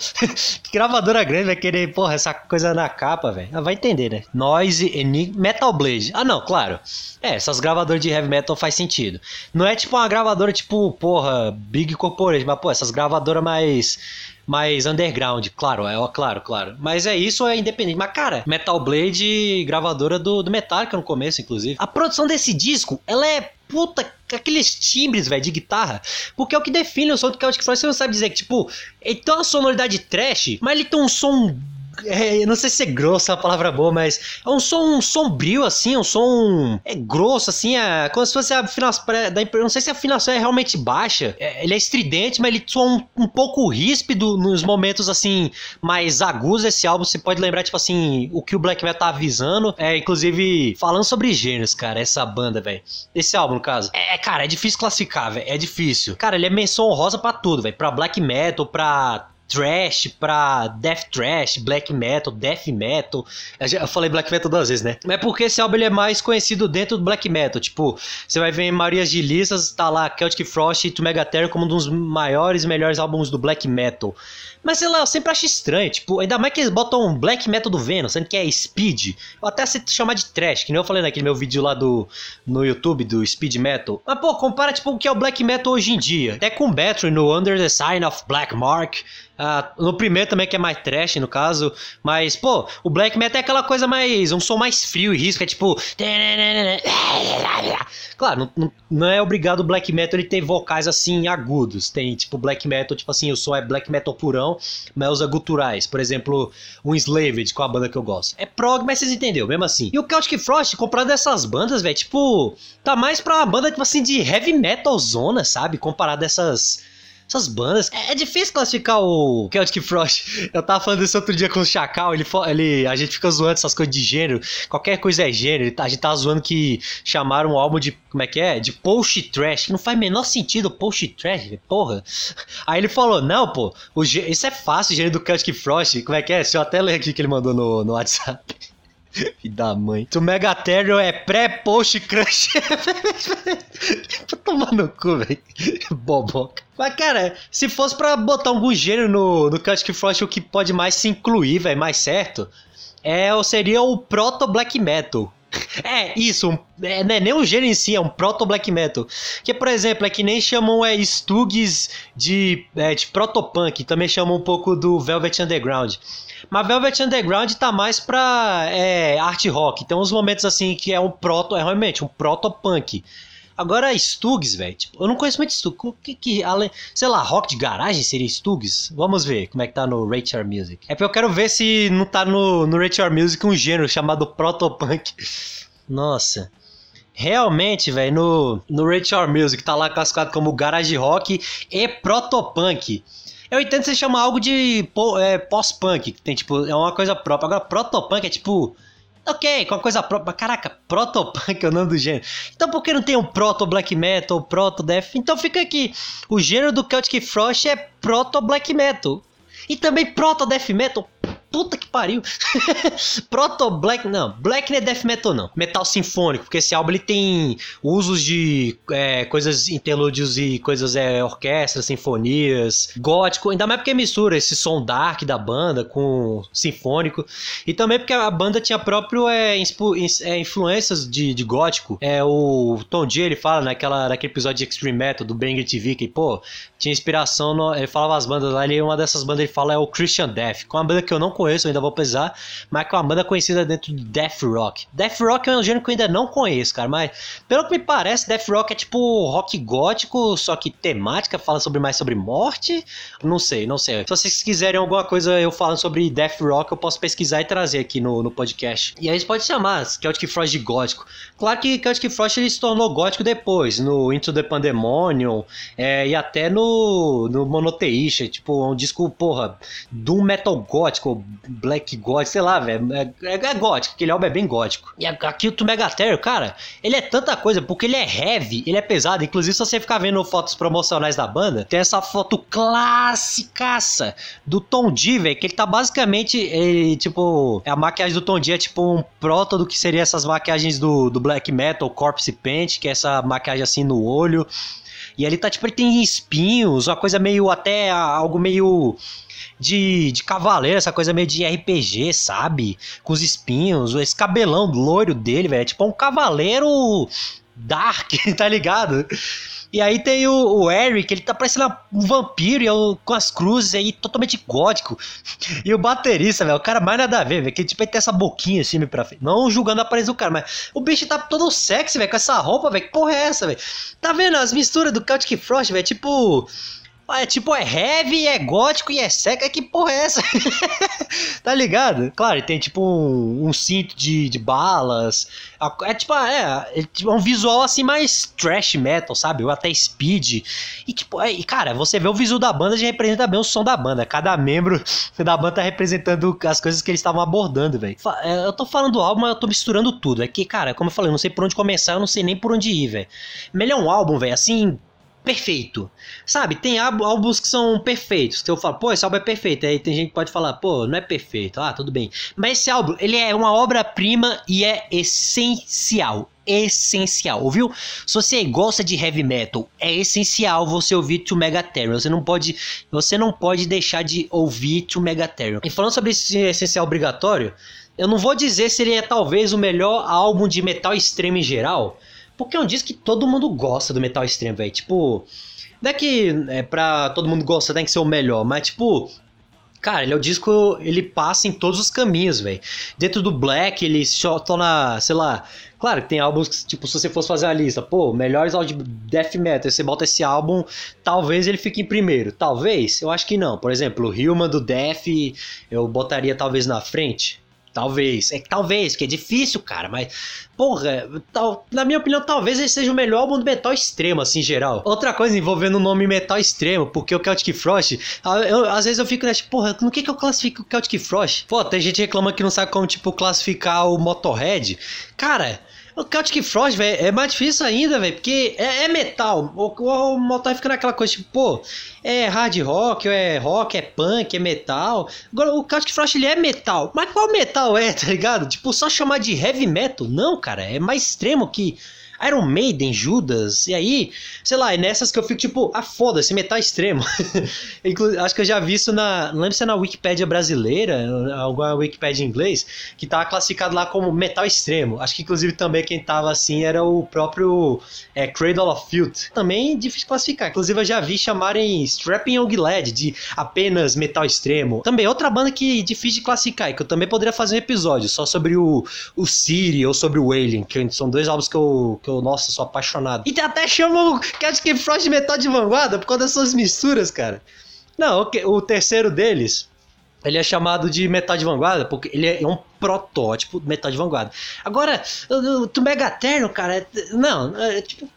que [LAUGHS] gravadora grande vai querer, porra, essa coisa na capa, velho. Vai entender, né? Noise, Enigma, Metal Blade. Ah, não, claro. É, essas gravadoras de heavy metal faz sentido. Não é tipo uma gravadora tipo, porra, Big Corporation, mas, pô, essas gravadoras mais mais underground, claro, é claro, claro. Mas é isso, é independente. Mas, cara, Metal Blade, gravadora do, do Metallica no começo, inclusive. A produção desse disco, ela é puta, aqueles timbres, velho, de guitarra. Porque é o que define o som do Celtic Frost. Você não sabe dizer que, tipo, ele tem uma sonoridade trash, mas ele tem um som é, não sei se é grosso a palavra boa, mas é um som sombrio, assim, um som é grosso, assim, é como se fosse a afinação. Não sei se a afinação é realmente baixa. É, ele é estridente, mas ele soa um, um, pouco ríspido nos momentos, assim, mais agudos desse álbum. Você pode lembrar, tipo assim, o que o Black Metal tá avisando. É, inclusive, falando sobre gêneros, cara, essa banda, velho. Esse álbum, no caso. É, cara, é difícil classificar, velho. É difícil. Cara, ele é menção honrosa pra tudo, velho. Pra Black Metal, pra trash pra death trash, black metal, death metal. Eu falei black metal duas vezes, né? É porque esse álbum ele é mais conhecido dentro do black metal. Tipo, você vai ver em Marias de Listas, tá lá Celtic Frost e Megaterror como um dos maiores e melhores álbuns do black metal. Mas sei lá, eu sempre acho estranho. Tipo, ainda mais que eles botam um black metal do Venom, sendo que é speed. Ou até se chamar de trash, que nem eu falei naquele meu vídeo lá do no YouTube do speed metal. Mas pô, compara tipo o que é o black metal hoje em dia. Até com Battery no Under the Sign of Black Mark. Ah, no primeiro também, que é mais trash, no caso. Mas, pô, o black metal é aquela coisa mais. um som mais frio e risco, é tipo. Claro, não, não é obrigado o black metal ele ter vocais assim agudos. Tem, tipo, black metal, tipo assim, o som é black metal purão, mas usa guturais. Por exemplo, um Slaved, com a banda que eu gosto. É prog, mas vocês entenderam, mesmo assim. E o Celtic Frost, comparado dessas bandas, velho, tipo, tá mais pra uma banda, tipo assim, de heavy metal zona, sabe? Comparado dessas essas bandas. É, é, difícil classificar o Celtic Frost. [LAUGHS] Eu tava falando isso outro dia com o Chacal, ele, ele, a gente fica zoando essas coisas de gênero. Qualquer coisa é gênero. A gente tava zoando que chamaram o álbum de. Como é que é? De post trash. Não faz menor sentido post trash, porra. [LAUGHS] Aí ele falou: Não, pô, o, isso é fácil, o gênero do Celtic Frost. Como é que é? Se eu até ler aqui que ele mandou no, no WhatsApp. [LAUGHS] Filho da mãe. Tu Megatherium é pré-post crush. [LAUGHS] Tô tomando cu, velho. Boboca. Mas, cara, se fosse pra botar algum gênero no, no Celtic Frost, o que pode mais se incluir, velho, mais certo, é, seria o Proto Black Metal. [LAUGHS] É, isso, um, é, é nem um gênero em si, é um proto-black metal. Que, por exemplo, é que nem chamam é, Stugs de, é, de proto-punk, também chamam um pouco do Velvet Underground. Mas Velvet Underground tá mais pra é, art rock. Tem uns momentos assim que é um proto, é realmente um proto-punk. Agora, Stugs, velho, tipo, eu não conheço muito Stugs. O que que, além, sei lá, rock de garagem seria Stugs? Vamos ver como é que tá no Your Music. É porque eu quero ver se não tá no, no Your Music um gênero chamado proto-punk. Nossa. Realmente, velho, no, no Your Music tá lá classificado como garage rock e proto-punk. Eu entendo você chamar algo de é, pós-punk, que tem, tipo, é uma coisa própria. Agora, proto-punk é tipo. Ok, com uma coisa própria. Caraca, proto-punk é o nome do gênero. Então por que não tem um proto-black metal, proto-death? Então fica aqui. O gênero do Celtic Frost é proto-black metal. E também proto-death metal puta que pariu. [LAUGHS] Proto Black, não, Black não é death metal não, metal sinfônico, porque esse álbum ele tem usos de é, coisas interlúdios e coisas é, orquestras, sinfonias, gótico, ainda mais porque mistura esse som dark da banda com sinfônico, e também porque a banda tinha próprio é, é, influências de, de gótico. É o Tom G ele fala naquela, naquele episódio de Extreme Metal do Banger TV que pô, tinha inspiração no, ele falava as bandas lá, ele uma dessas bandas ele fala é o Christian Death, com uma banda que eu não conheço ainda vou pesar, mas que é uma banda conhecida dentro de Death Rock. Death Rock é um gênero que eu ainda não conheço, cara, mas pelo que me parece, Death Rock é tipo rock gótico, só que temática, fala sobre mais sobre morte. Não sei, não sei. Se vocês quiserem alguma coisa eu falando sobre Death Rock, eu posso pesquisar e trazer aqui no, no podcast. E aí pode chamar Celtic Frost de gótico. Claro que Celtic Frost ele se tornou gótico depois, no Into the Pandemonium, é, e até no, no Monoteísta, tipo, um disco, porra, do metal gótico, black gótico, sei lá, velho. É, é, é, gótico, aquele álbum é bem gótico. E aqui o To Megaterror, cara, ele é tanta coisa, porque ele é heavy, ele é pesado. Inclusive, se você ficar vendo fotos promocionais da banda, tem essa foto classicaça do Tom D, velho, que ele tá basicamente, ele, tipo, a maquiagem do Tom D é tipo um proto do que seria essas maquiagens do, do black metal, corpse paint, que é essa maquiagem assim no olho. E ele tá, tipo, ele tem espinhos, uma coisa meio até algo meio de, de cavaleiro, essa coisa meio de RPG, sabe? Com os espinhos, esse cabelão loiro dele, velho. É tipo um cavaleiro dark, [LAUGHS] tá ligado? E aí tem o, o Eric, ele tá parecendo um vampiro e eu, com as cruzes aí, totalmente gótico. E o baterista, velho, o cara mais nada a ver, velho, que tipo, ele tem essa boquinha assim pra frente. Não julgando a aparência do cara, mas o bicho tá todo sexy, velho, com essa roupa, velho. Que porra é essa, velho? Tá vendo as misturas do Celtic Frost, velho? Tipo é tipo, é heavy, é gótico e é seca. Que porra é essa? [LAUGHS] tá ligado? Claro, tem tipo um, um cinto de, de, balas. É tipo, é, é, tipo um visual assim mais trash metal, sabe? Ou até speed. E tipo, é, cara, você vê o visual da banda já representa bem o som da banda. Cada membro [LAUGHS] da banda tá representando as coisas que eles estavam abordando, velho. É, eu tô falando do álbum, mas eu tô misturando tudo. É que, cara, como eu falei, eu não sei por onde começar, eu não sei nem por onde ir, velho. Melhor um álbum, velho, assim, perfeito. Sabe, tem álbuns que são perfeitos. Que eu falo, pô, esse álbum é perfeito. Aí tem gente que pode falar, pô, não é perfeito. Ah, tudo bem. Mas esse álbum, ele é uma obra-prima e é essencial. Essencial, ouviu? Se você gosta de heavy metal, é essencial você ouvir To Megatherium. Você não pode, você não pode deixar de ouvir To Megatherium. E falando sobre esse essencial obrigatório, eu não vou dizer se ele é talvez o melhor álbum de metal extremo em geral, porque é um disco que todo mundo gosta do metal extremo, velho. Tipo, não é que é pra todo mundo gostar, tem que ser o melhor, mas tipo, Cara, ele é o disco, ele passa em todos os caminhos, velho. Dentro do Black, ele só torna, sei lá. Claro que tem álbuns que, tipo, se você fosse fazer a lista, pô, melhores álbuns de death metal, você bota esse álbum, talvez ele fique em primeiro. Talvez, eu acho que não. Por exemplo, o Human do Death, eu botaria talvez na frente. Talvez. É que talvez, que é difícil, cara, mas. Porra, tal, na minha opinião, talvez ele seja o melhor álbum do metal extremo, assim, em geral. Outra coisa envolvendo o nome metal extremo, porque o Celtic Frost, eu, às vezes eu fico, né, tipo, porra, no que que eu classifico o Celtic Frost? Pô, tem gente reclama que não sabe como, tipo, classificar o Motorhead. Cara, o Celtic Frost, velho, é mais difícil ainda, velho, porque é, é, metal. O, o, o motor fica naquela coisa, tipo, pô, é hard rock, é rock, é punk, é metal. Agora, o Celtic Frost, ele é metal. Mas qual metal é, [LAUGHS] tá ligado? Tipo, só chamar de heavy metal? Não, cara, é mais extremo que Iron Maiden, Judas, e aí, sei lá, é nessas que eu fico tipo, ah, foda-se, metal extremo. [LAUGHS] acho que eu já vi isso na. Não lembro se é na Wikipédia brasileira, alguma Wikipédia em inglês, que tava classificado lá como metal extremo. Acho que inclusive também quem tava assim era o próprio é, Cradle of Filth. Também difícil classificar. Inclusive eu já vi chamarem Strapping Young Lad de apenas metal extremo. Também outra banda que é difícil de classificar, que eu também poderia fazer um episódio só sobre o, o Siri ou sobre o Alien, que são dois álbuns que eu que eu, nossa, sou apaixonado. E até chamam Cat Frost de metal de vanguarda por causa dessas misturas, cara. Não, o, terceiro deles, ele é chamado de metal de vanguarda porque ele é um protótipo de metal de vanguarda. Agora, o, o Megaterno, cara, é, não, é tipo.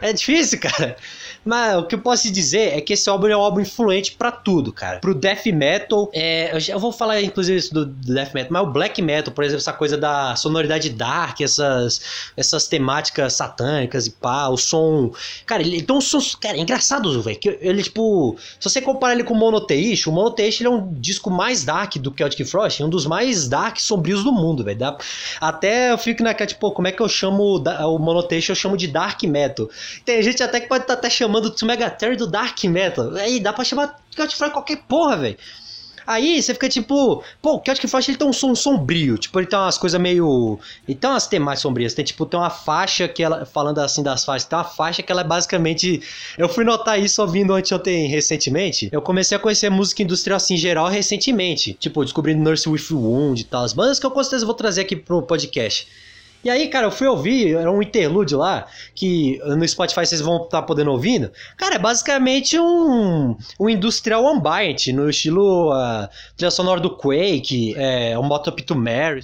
É difícil, cara. Mas o que eu posso dizer é que esse álbum é um álbum influente para tudo, cara. Pro death metal, é, eu, já, vou falar inclusive isso do, death metal, mas o black metal, por exemplo, essa coisa da sonoridade dark, essas, essas temáticas satânicas e pá, o som. Cara, ele, tem um som. Cara, é engraçado, velho. Ele, tipo. Se você comparar ele com o Monotheist, o Monotheist ele é um disco mais dark do Celtic Frost, um dos mais dark sombrios do mundo, velho. Até eu fico naquela, tipo, como é que eu chamo o Monotheist? Eu chamo de dark metal. Tem gente até que pode estar tá até chamando chamando o Megaterror do Dark Metal. Aí dá pra chamar Celtic Frost qualquer porra, velho. Aí você fica tipo, pô, o Celtic Frost ele tem um som sombrio, tipo, ele tem umas coisas meio. Ele tem umas temas sombrias. Tem tipo, tem uma faixa que ela, falando assim das faixas, tem uma faixa que ela é basicamente. Eu fui notar isso ouvindo anteontem recentemente. Eu comecei a conhecer música industrial assim em geral recentemente. Tipo, descobrindo Nurse with Wound e tal. As bandas que eu com certeza vou trazer aqui pro podcast. E aí, cara, eu fui ouvir, era um interlúdio lá, que no Spotify vocês vão estar tá podendo ouvindo. Cara, é basicamente um, um industrial ambient, no estilo uh, trilha sonora do Quake, é, um Up to Mary.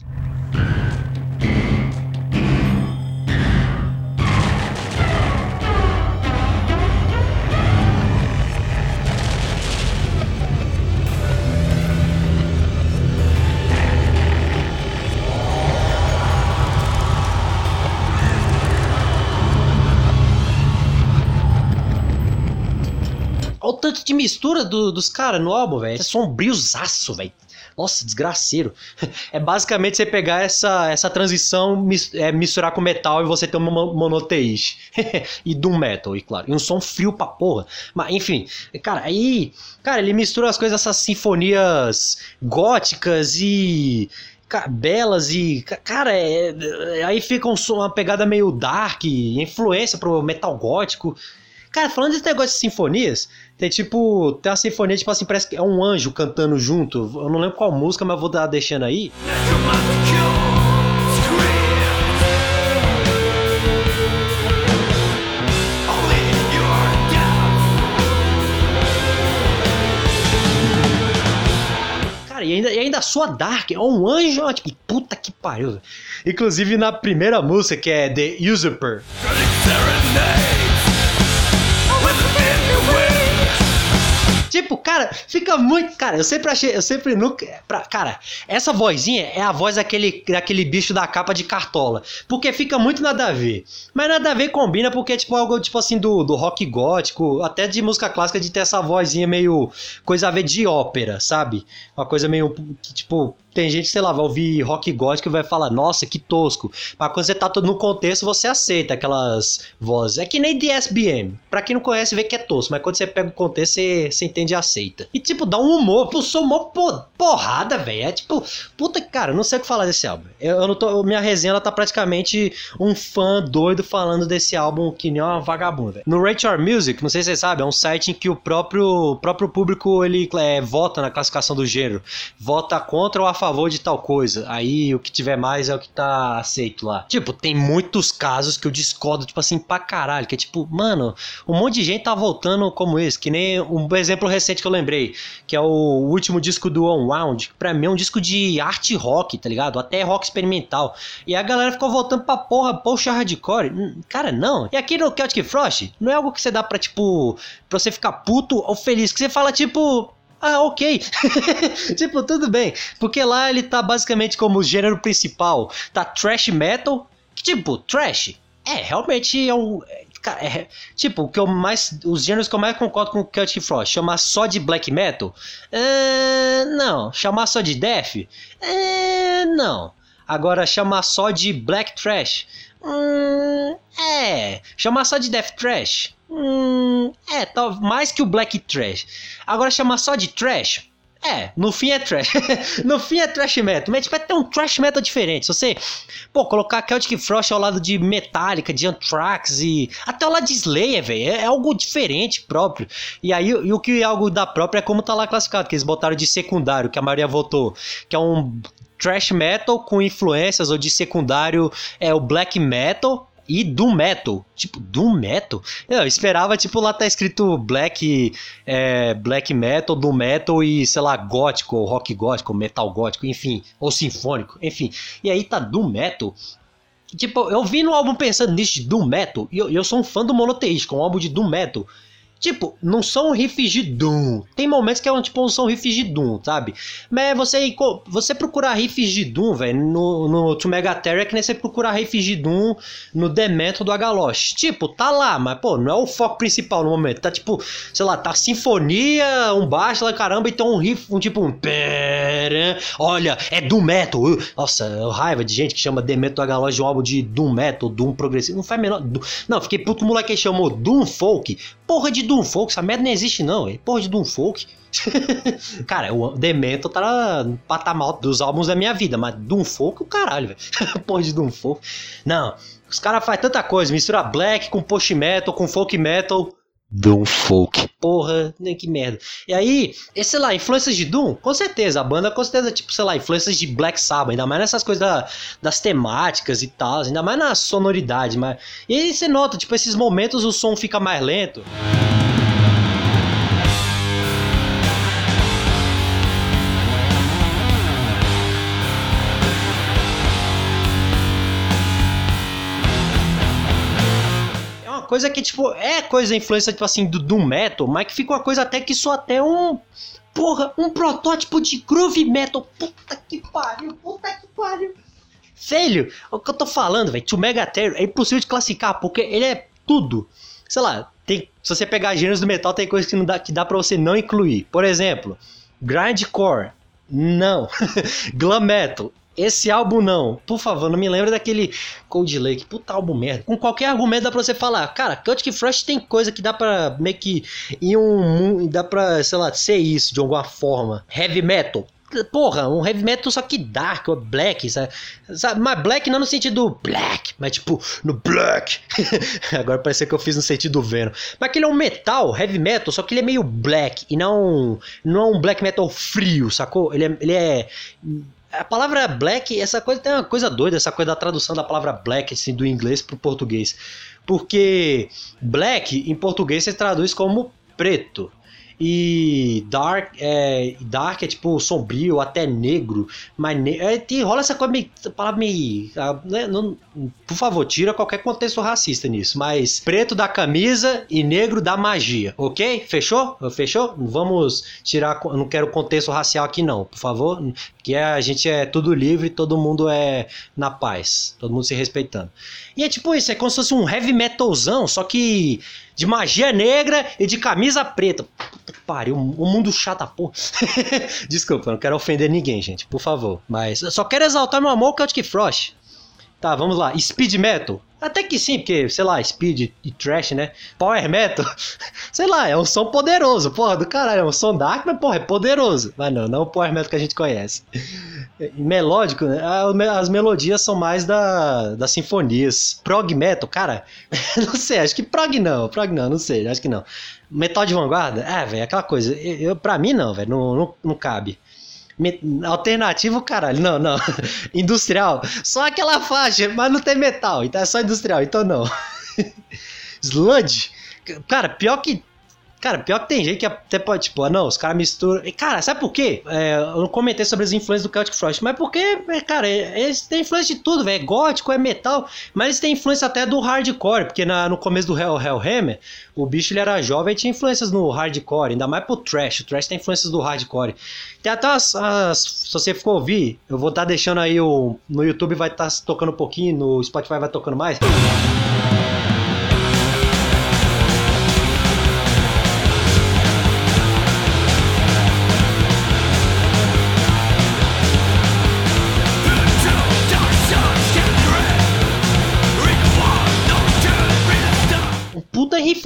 Tanto de mistura do, dos caras no álbum, velho. É sombriozaço, velho. Nossa, desgraceiro. [LAUGHS] É basicamente você pegar essa, essa transição, é, misturar com metal e você ter uma monoteíste. [LAUGHS] e doom metal, e claro. E um som frio pra porra. Mas, enfim, cara, aí. Cara, ele mistura as coisas, essas sinfonias góticas e belas e cara é, aí fica um, uma pegada meio dark influência pro metal gótico Cara, falando desse negócio de sinfonias, tem tipo. Tem uma sinfonia, tipo assim, parece que é um anjo cantando junto. Eu não lembro qual música, mas vou dar deixando aí. E ainda, e ainda soa dark, é um anjo, ó, tipo, puta que pariu. Inclusive na primeira música, que é The Usurper. Tipo, cara, fica muito. Cara, eu sempre achei. Eu sempre nunca. Pra, cara, essa vozinha é a voz daquele, daquele bicho da capa de cartola. Porque fica muito nada a ver. Mas nada a ver combina porque é tipo algo tipo assim do, do rock gótico, até de música clássica, de ter essa vozinha meio. coisa a ver de ópera, sabe? Uma coisa meio. tipo tem gente, sei lá, vai ouvir rock gótico e vai falar, nossa, que tosco. Mas quando você tá todo no contexto, você aceita aquelas vozes. É que nem DSBM. Pra quem não conhece, vê que é tosco. Mas quando você pega o contexto, você, você entende e aceita. E tipo, dá um humor. Pô, sou humor porrada, velho. É tipo, puta cara, não sei o que falar desse álbum. Eu, eu não tô. Minha resenha ela tá praticamente um fã doido falando desse álbum que nem uma vagabunda. No Rate Your Music, não sei se vocês sabem, é um site em que o próprio, próprio público ele é, vota na classificação do gênero. Vota contra ou a favor favor de tal coisa. Aí o que tiver mais é o que tá aceito lá. Tipo, tem muitos casos que eu discordo, tipo assim, pra caralho. Que é tipo, mano, um monte de gente tá voltando como esse. Que nem um exemplo recente que eu lembrei, que é o último disco do Unwound. Que pra mim é um disco de arte rock, tá ligado? Até rock experimental. E a galera ficou voltando pra porra, poxa hardcore. Hum, cara, não. E aqui no Celtic Frost, não é algo que você dá pra, tipo, pra você ficar puto ou feliz. Que você fala, tipo, ah, ok. [LAUGHS] tipo, tudo bem. Porque lá ele tá basicamente como gênero principal. Tá trash metal. Tipo, trash. É, realmente é um. É, é, tipo, o que eu mais. Os gêneros que eu mais concordo com o Celtic Frost. Chamar só de black metal? Uh, não. Chamar só de death? Uh, não. Agora, chamar só de black trash? Hum, é. Chamar só de death trash? Hum, é, tá, mais que o Black Trash. Agora chamar só de Trash. É, no fim é trash. [LAUGHS] no fim é trash metal. Mas é ter um trash metal diferente. Se você, pô, colocar Celtic Frost ao lado de Metallica, de Anthrax e até ao lado de Slayer, velho, é, é, algo diferente próprio. E aí, e o que é algo da própria é como tá lá classificado, que eles botaram de secundário, que a Maria votou, que é um trash metal com influências ou de secundário é o black metal e Doom Metal. Tipo, Doom Metal? Eu esperava, tipo, lá tá escrito Black, é, Black Metal, Doom Metal e, sei lá, gótico, ou rock gótico, metal gótico, enfim, ou sinfônico, enfim. E aí tá Doom Metal. Tipo, eu vi no álbum pensando nisso de Doom Metal, e eu, eu sou um fã do Monoteísta, um álbum de Doom Metal. Tipo, não são riffs de Doom. Tem momentos que é um, tipo, não são riffs de Doom, sabe? Mas você, você procurar riffs de Doom, velho, no, no To Megaterra é que nem você procurar riffs de Doom no Demento do Agalosh. Tipo, tá lá, mas, pô, não é o foco principal no momento. Tá, tipo, sei lá, tá sinfonia, um baixo lá, caramba, então um riff, um tipo, um... Olha, é Doom Metal. Nossa, raiva de gente que chama Demento do Agalosh de um álbum de Doom Metal, Doom progressivo. Não faz menor... Não, fiquei puto moleque que chamou Doom Folk. Porra de Doom Folk, essa merda não existe não, é porra de Doom Folk. [LAUGHS] cara, o Demento tá no patamar dos álbuns da minha vida, mas Doom Folk, o caralho, velho. [LAUGHS] porra de Doom Folk. Não, os caras fazem tanta coisa, mistura black com post metal, com folk metal. Doom Folk. Porra, nem que merda. E aí, sei lá, influências de Doom, com certeza. A banda com certeza, tipo, sei lá, influências de Black Sabbath, ainda mais nessas coisas da, das temáticas e tal, ainda mais na sonoridade. Mas... E aí você nota, tipo, esses momentos o som fica mais lento. Coisa que, tipo, é coisa influência, tipo assim, do Metal, mas que fica uma coisa até que só até um. Porra, um protótipo de Groove Metal. Puta que pariu, puta que pariu. Velho, é o que eu tô falando, velho, To Megaterror é impossível de classificar, porque ele é tudo. Sei lá, tem, se você pegar gêneros do metal, tem coisas que, não dá, que dá pra você não incluir. Por exemplo, grindcore, não. [LAUGHS] Glam metal, esse álbum não. Por favor, não me lembra daquele Cold Lake. Puta álbum merda. Com qualquer argumento dá pra você falar. Cara, Celtic Frost tem coisa que dá pra meio que ir um. Dá pra, sei lá, ser isso de alguma forma. Heavy metal. Porra, um heavy metal só que dark, ou black, sabe? Mas black não no sentido black, mas tipo, no black. [LAUGHS] Agora parece que eu fiz no sentido Venom. Mas aquele é um metal, heavy metal, só que ele é meio black e não, não é um black metal frio, sacou? Ele é, ele é a palavra black, essa coisa tem uma coisa doida, essa coisa da tradução da palavra black assim, do inglês para o português. Porque black em português se traduz como preto. E dark é, dark é tipo sombrio, até negro. Mas ne é, tem, rola essa coisa meio. Palavra meio. Ah, né, não, por favor, tira qualquer contexto racista nisso. Mas preto da camisa e negro da magia, ok? Fechou? Fechou? Vamos tirar. Não quero contexto racial aqui, não, por favor. Que é, a gente é tudo livre, todo mundo é na paz, todo mundo se respeitando. E é tipo isso, é como se fosse um heavy metalzão, só que de magia negra e de camisa preta. Puta que pariu, um mundo chato, porra. [LAUGHS] Desculpa, não quero ofender ninguém, gente, por favor. Mas eu só quero exaltar meu amor Celtic Frost. Tá, vamos lá. Speed Metal. Até que sim, porque, sei lá, speed e trash, né? Power metal, [LAUGHS] sei lá, é um som poderoso, porra, do caralho, é um som dark, mas porra, é poderoso. Mas não, não é o power metal que a gente conhece. [LAUGHS] E melódico, né? As melodias são mais da, das sinfonias. Prog metal, cara, [LAUGHS] não sei, acho que prog não, prog não, não sei, acho que não. Metal de vanguarda? É, velho, aquela coisa, eu, pra mim não, velho, não, não, não cabe. Alternativo, caralho. Não, não. [LAUGHS] Industrial. Só aquela faixa, mas não tem metal. Então é só industrial. Então não. [LAUGHS] Sludge. Cara, pior que Cara, pior que tem gente que até pode, tipo, ah, não, os caras misturam. E, cara, sabe por quê? É, eu não comentei sobre as influências do Celtic Frost, mas porque, é, cara, eles têm influência de tudo, velho. É gótico, é metal, mas eles têm influência até do hardcore, porque na, no começo do Hell Hellhammer, o bicho ele era jovem e tinha influências no hardcore, ainda mais pro trash. O trash tem influências do hardcore. Tem até as. as se você for ouvir, eu vou estar tá deixando aí o. No YouTube vai estar tá tocando um pouquinho, no Spotify vai tocando mais.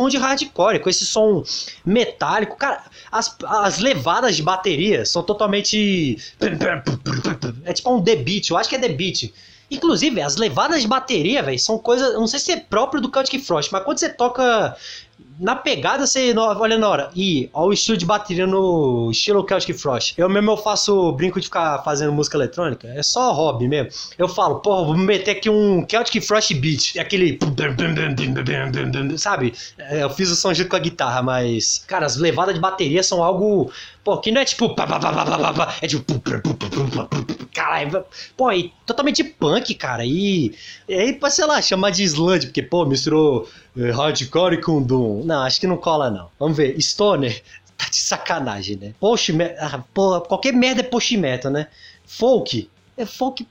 Rifão de hardcore, com esse som metálico. Cara, as, as levadas de bateria são totalmente. [CLEARS THROAT] É tipo um The Beat, eu acho que é The Beat. Inclusive, as levadas de bateria, velho, são coisas. Não sei se é próprio do Celtic Frost, mas quando você toca na pegada você olha na hora. E olha o estilo de bateria no estilo Celtic Frost. Eu mesmo eu faço brinco de ficar fazendo música eletrônica. É só hobby mesmo. Eu falo, porra, vou meter aqui um Celtic Frost beat. É aquele. Sabe? Eu fiz o som junto com a guitarra, mas. Cara, as levadas de bateria são algo. Pô, que não é tipo. É tipo. Caralho. Pô, é totalmente punk, cara. E. E aí, sei lá, chamar de sludge, porque, pô, misturou é, hardcore com Doom. Não, acho que não cola, não. Vamos ver. Stoner. [LAUGHS] Tá de sacanagem, né? Post ah, pô, qualquer merda é post metal, né? Folk. É folk,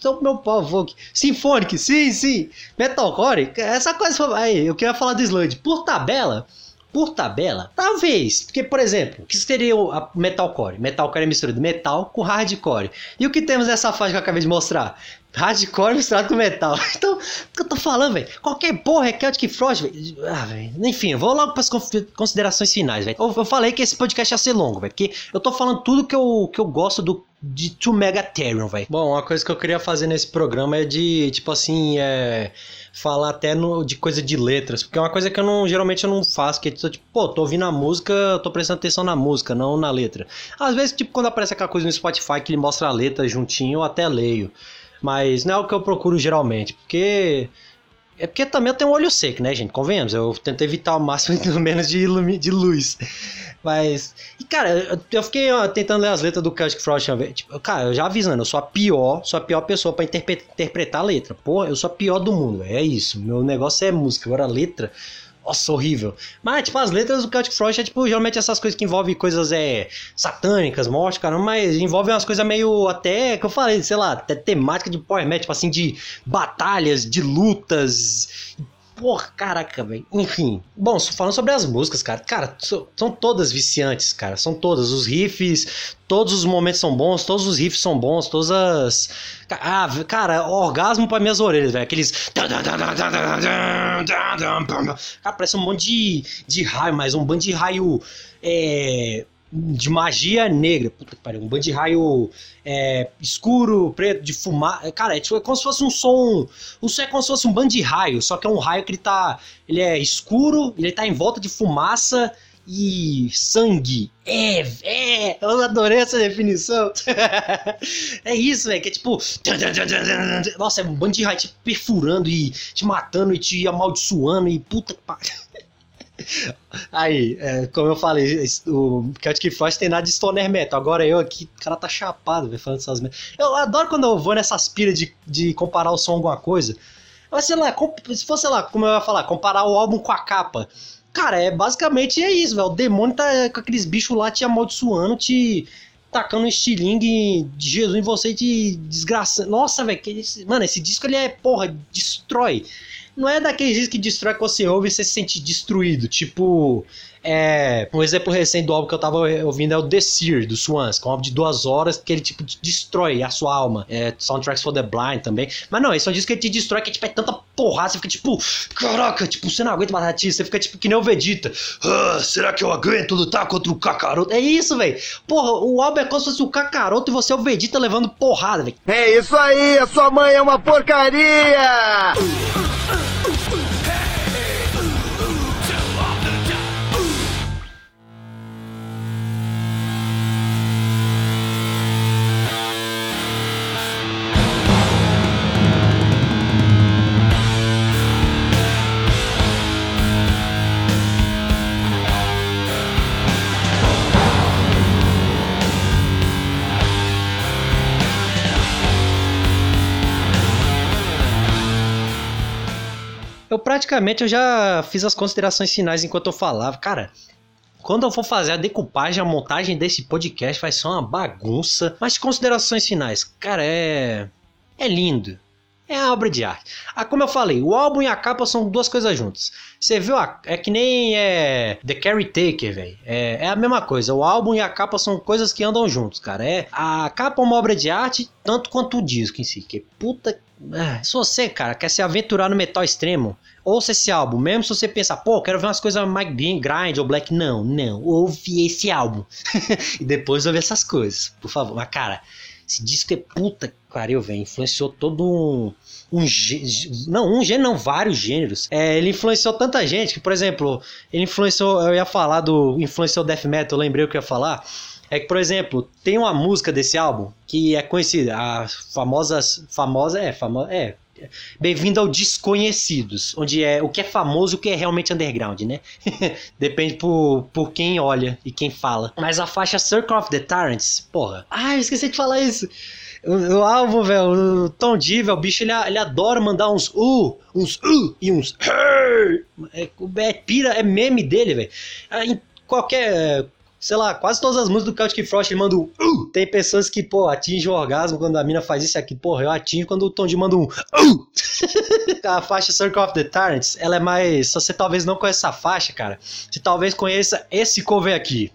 são meu pau, folk. Symphonic, sim, sim. Metalcore, essa coisa. Aí, eu queria falar do sludge. Por tabela, por tabela, talvez. Porque, por exemplo, o que seria o metalcore? Metalcore é mistura de metal com hardcore. E o que temos nessa faixa que eu acabei de mostrar? Hardcore misturado com metal. [LAUGHS] Então, o que eu tô falando, velho? Qualquer porra é Celtic Frost, velho. Ah, velho. Enfim, vou logo pras considerações finais, velho. Eu, eu, falei que esse podcast ia ser longo, velho. Porque eu tô falando tudo que eu, que eu gosto do, de To Megatherium, velho. Bom, uma coisa que eu queria fazer nesse programa é de, tipo assim, é falar até no, de coisa de letras, porque é uma coisa que eu não geralmente eu não faço, que é tipo, pô, tô ouvindo a música, tô prestando atenção na música, não na letra. Às vezes, tipo, quando aparece aquela coisa no Spotify que ele mostra a letra juntinho, eu até leio. Mas não é o que eu procuro geralmente, porque. É porque também eu tenho um olho seco, né, gente? Convenhamos, eu tento evitar o máximo [LAUGHS] pelo menos de, de luz. Mas. E, cara, eu, fiquei ó, tentando ler as letras do Celtic Frost. Tipo, cara, eu já avisando, eu sou a pior, sou a pior pessoa pra interpretar a letra. Pô, eu sou a pior do mundo, é isso. Meu negócio é música. Agora, a letra. Nossa, horrível. Mas, tipo, as letras do Celtic Frost é, tipo, geralmente essas coisas que envolvem coisas é, satânicas, morte, cara, mas envolvem umas coisas meio até, que eu falei, sei lá, até temática de power metal, tipo assim, de batalhas, de lutas, Porra, caraca, velho. Enfim. Bom, falando sobre as músicas, cara. Cara, so, são todas viciantes, cara. São todas. Os riffs, todos os momentos são bons, todos os riffs são bons, todas as. Ah, cara, orgasmo pra minhas orelhas, velho. Aqueles. Cara, parece um monte de, de raio, mas um bando de raio. É de magia negra. Puta que pariu. Um bando de raio é, escuro, preto, de fumar. Cara, é, tipo, é como se fosse um som. O som é como se fosse um bando de raio, só que é um raio que ele tá. Ele é escuro, ele tá em volta de fumaça e sangue. É, é, eu adorei essa definição. [LAUGHS] é isso, velho, que é tipo. Nossa, é um bando de raio te perfurando e te matando e te amaldiçoando e puta que pariu. Aí, é, como eu falei, o Celtic Frost tem nada de stoner metal. Agora eu aqui, o cara tá chapado, véio, falando essas Eu adoro quando eu vou nessas piras de, de comparar o som a alguma coisa. Mas sei lá, se fosse, lá, como eu ia falar, comparar o álbum com a capa. Cara, é basicamente é isso, velho. O demônio tá com aqueles bichos lá te amaldiçoando, te tacando um estilingue de Jesus em você e te desgraçando. Nossa, velho, mano, esse disco ele é, porra, destrói não é daqueles que destrói que você ouve e você se sente destruído. Tipo, é, um exemplo recente do álbum que eu tava ouvindo é o The Seer, do Swans, que é um álbum de duas horas que ele, tipo, destrói a sua alma. É, Soundtracks for the Blind também. Mas não, esse é um disco que ele te destrói, que tipo, é tanta porrada, você fica tipo, caraca, tipo, você não aguenta batatinha, você fica tipo que nem o Vegeta. Ah, será que eu aguento lutar contra o Kakaroto? É isso, velho. Porra, o álbum é como se fosse o Kakaroto e você é o Vegeta levando porrada, velho. É isso aí, a sua mãe é uma porcaria! Praticamente eu já fiz as considerações finais enquanto eu falava. Cara, quando eu for fazer a decupagem, a montagem desse podcast vai ser uma bagunça. Mas considerações finais, cara, é. É lindo. É a obra de arte. Ah, como eu falei, o álbum e a capa são duas coisas juntas. Você viu? A, é que nem é, The Caretaker, velho. É, é a mesma coisa. O álbum e a capa são coisas que andam juntos, cara. É, a capa é uma obra de arte, tanto quanto o disco em si. Que puta se você, cara, quer se aventurar no metal extremo, ouça esse álbum. Mesmo se você pensar, pô, quero ver umas coisas mais grind ou black. Não, não. Ouve esse álbum. [LAUGHS] e depois ouve essas coisas, por favor. Mas, cara, esse disco é puta que pariu, velho. Influenciou todo um. Um não, um gênero, não, vários gêneros. É, ele influenciou tanta gente que, por exemplo, ele influenciou. Eu ia falar do. Influenciou death metal, eu lembrei o que eu ia falar é que, por exemplo, tem uma música desse álbum que é conhecida, a famosa, famosa, é, famosa, é, Bem-vindo ao Desconhecidos, onde é o que é famoso e o que é realmente underground, né? [LAUGHS] Depende por, por quem olha e quem fala. Mas a faixa Circle of the Tyrants, porra. Ah, eu esqueci de falar isso. O, álbum, velho, o Tom D, o bicho, ele, ele adora mandar uns uh, uns uh e uns hey. É, é pira, é meme dele, velho. Ah, em qualquer sei lá, quase todas as músicas do Celtic Frost ele manda um uh! Tem pessoas que, pô, atingem o orgasmo quando a mina faz isso aqui. Porra, eu atingo quando o Tom de manda um uh! [LAUGHS] A faixa Circle of the Tyrants, ela é mais. Se você talvez não conheça essa faixa, cara, você talvez conheça esse cover aqui.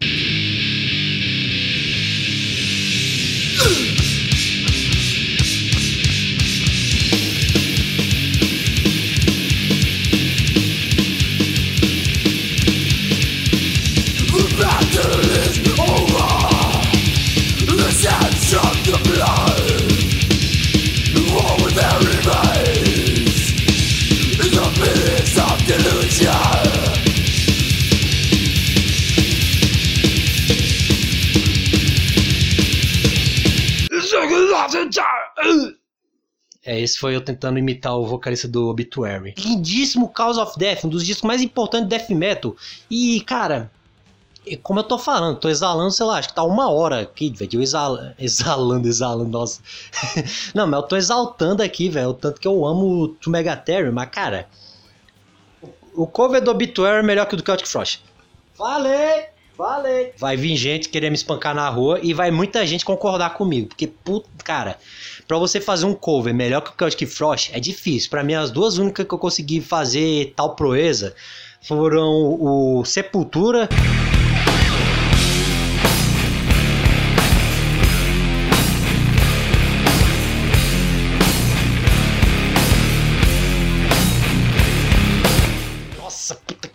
Foi eu tentando imitar o vocalista do Obituary. Lindíssimo Cause of Death, um dos discos mais importantes do death metal. E, cara, como eu tô falando, tô exalando, sei lá, acho que tá uma hora aqui, velho, exala, exalando, exalando, nossa. [LAUGHS] Não, mas eu tô exaltando aqui, velho, o tanto que eu amo o To Megatherium, mas, cara, o cover do Obituary é melhor que o do Celtic Frost. Falei! Falei. Vai vir gente querer me espancar na rua e vai muita gente concordar comigo. Porque, puta, cara, pra você fazer um cover melhor que o Celtic Frost é difícil. Pra mim, as duas únicas que eu consegui fazer tal proeza foram o Sepultura.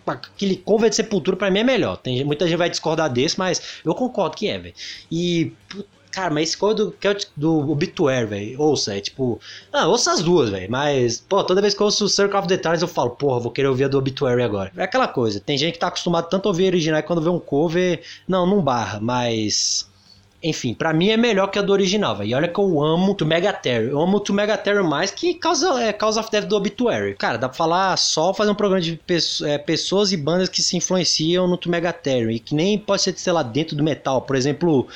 Aquele cover de Sepultura pra mim é melhor. Tem, muita gente vai discordar desse, mas eu concordo que é, velho. E, cara, mas esse cover do, Celtic- do Obituary, velho, ouça, é tipo. Ah, ouça as duas, velho. Mas, pô, toda vez que eu ouço Circle of Stars eu falo, porra, vou querer ouvir a do Obituary agora. É aquela coisa, tem gente que tá acostumado tanto a ouvir a original quando vê um cover, não, não barra, mas. Enfim, pra mim é melhor que a do original, velho. E olha que eu amo To Megaterror. Eu amo To Megaterror mais que Cause, é, Cause of Death do Obituary. Cara, dá pra falar só fazer um programa de pesso- é, pessoas e bandas que se influenciam no To Megaterror. E que nem pode ser, sei lá, dentro do metal. Por exemplo,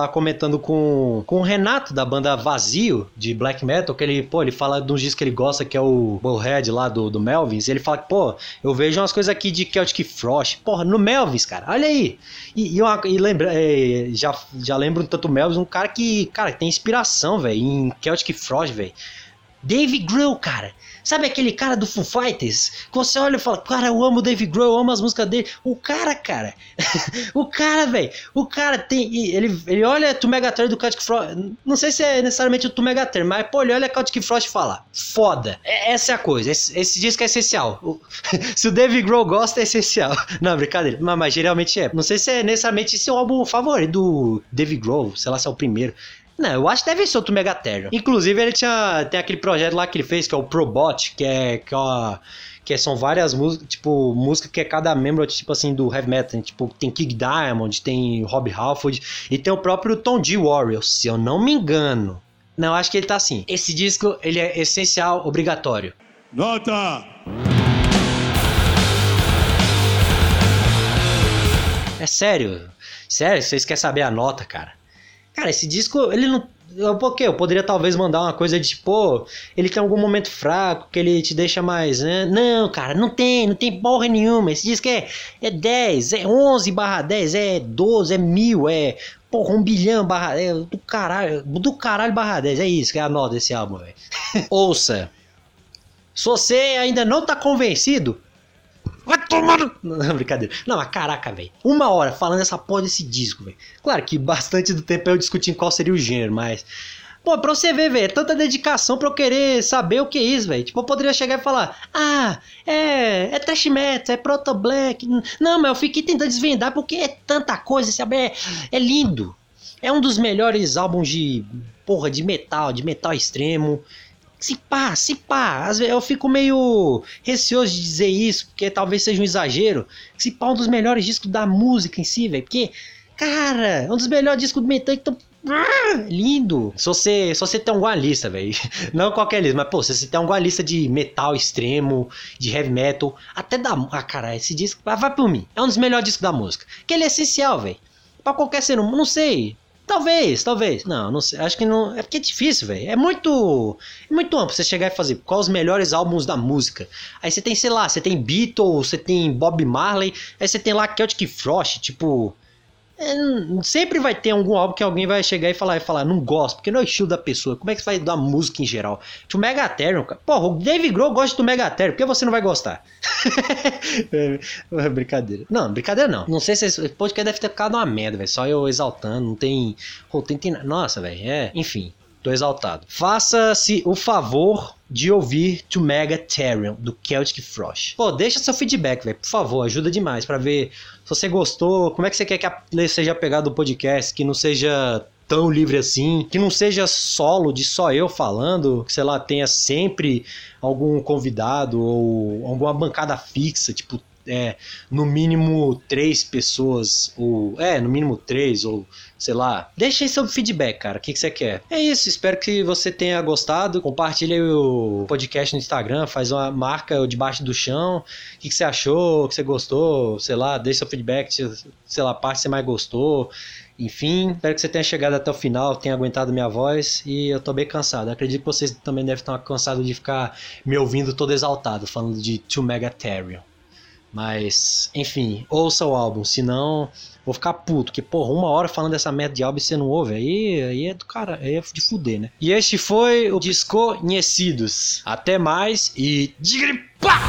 tava comentando com, com o Renato da banda Vazio de black metal, que ele, pô, ele fala de um disco que ele gosta, que é o Bullhead lá do, do Melvins. E ele fala que, pô, eu vejo umas coisas aqui de Celtic Frost. Porra, no Melvins, cara, olha aí. E, e, uma- e lembra, é, já, já lembro tanto o Melvins, um cara que, cara, tem inspiração, velho, em Celtic Frost, velho. Dave Grohl, cara. Sabe aquele cara do Foo Fighters? Que você olha e fala, cara, eu amo o Dave Grohl, eu amo as músicas dele. O cara, cara. [LAUGHS] o cara, velho. O cara tem. Ele, ele olha o Megaterror do Celtic Frost. Não sei se é necessariamente o Megaterror, mas pô, ele olha Celtic Frost e fala: foda. É- essa é a coisa. Esse, esse disco é essencial. O- [LAUGHS] se o Dave Grohl gosta, é essencial. [LAUGHS] Não, brincadeira. Mas, mas geralmente é. Não sei se é necessariamente esse o álbum favorito do Dave Grohl. Sei lá se é o primeiro. Não, eu acho que deve ser outro Megaterror. Inclusive, ele tinha. Tem aquele projeto lá que ele fez, que é o Probot, que é. Que, é uma- que são várias músicas, tipo, música que é cada membro, tipo assim, do heavy metal. Tipo, tem King Diamond, tem Rob Halford e tem o próprio Tom G. Warrior, se eu não me engano. Não, acho que ele tá assim. Esse disco, ele é essencial, obrigatório. Nota! É sério. Sério, vocês querem saber a nota, cara? Cara, esse disco, ele não. Eu, por quê? Eu poderia talvez mandar uma coisa de tipo, ele tem algum momento fraco que ele te deixa mais. Né? Não, cara, não tem, não tem porra nenhuma. Esse disco é, é 10, é 11 barra 10, é 12, é mil, é. Porra, um bilhão barra. É do caralho, do caralho barra 10. É isso que é a nota desse álbum, velho. [LAUGHS] Ouça. Se você ainda não tá convencido, No- Não, brincadeira. Não, mas caraca, velho. Uma hora falando essa porra desse disco, velho. Claro que bastante do tempo eu discutindo qual seria o gênero, mas. Pô, pra você ver, velho, é tanta dedicação pra eu querer saber o que é isso, velho. Tipo, eu poderia chegar e falar: Ah, é. É trash metal, é proto black. Não, mas eu fiquei tentando desvendar porque é tanta coisa, sabe? É, é lindo. É um dos melhores álbuns de. Porra, de metal, de metal extremo. Se pá, se pá. Às vezes eu fico meio receoso de dizer isso, porque talvez seja um exagero. Se pá, um dos melhores discos da música em si, velho. Porque, cara, é um dos melhores discos do metal. Então, ah, lindo. Se você, se você tem alguma lista, velho. [LAUGHS] Não qualquer lista, mas, pô, se você tem alguma lista de metal extremo, de heavy metal, até da. Ah, cara, esse disco. Vai, vai por mim. É um dos melhores discos da música. Que ele é essencial, velho. Pra qualquer ser humano, não sei. Talvez, talvez. Não, não sei. Acho que não. É porque é difícil, velho. É muito. É muito amplo você chegar e fazer quais os melhores álbuns da música. Aí você tem, sei lá, você tem Beatles, você tem Bob Marley, aí você tem lá Celtic Frost, tipo. É, sempre vai ter algum álbum que alguém vai chegar e falar, e falar, não gosto, porque não é o estilo da pessoa. Como é que você vai dar música em geral? Tipo, Megatherium, cara. Porra, o Dave Grohl gosta do Megatherium, por que você não vai gostar? [LAUGHS] É, brincadeira. Não, brincadeira não. Não sei se esse podcast deve ter ficado uma merda, velho. Só eu exaltando, não tem. Pô, tem, tem... Nossa, velho. É. Enfim, tô exaltado. Faça-se o favor de ouvir To Megatherium, do Celtic Frost. Pô, deixa seu feedback, velho. Por favor, ajuda demais pra ver se você gostou. Como é que você quer que a playlist seja pegada do podcast, que não seja tão livre assim, que não seja solo de só eu falando, que sei lá, tenha sempre algum convidado ou alguma bancada fixa, tipo, é, no mínimo três pessoas, ou é, no mínimo três, ou sei lá. Deixa aí seu feedback, cara. O que, que você quer? É isso, espero que você tenha gostado. Compartilha o podcast no Instagram, faz uma marca debaixo do chão. O que, que você achou? O que você gostou? Sei lá, deixa seu feedback, se- sei lá, a parte que você mais gostou. Enfim, espero que você tenha chegado até o final, tenha aguentado minha voz e eu tô bem cansado. Acredito que vocês também devem estar cansados de ficar me ouvindo todo exaltado, falando de 2 Megatherium. Mas, enfim, ouça o álbum, senão vou ficar puto, que porra, uma hora falando dessa merda de álbum e você não ouve, aí, aí é do cara, aí é de fuder, né? E este foi o Desconhecidos. Até mais e diga-lhe pá!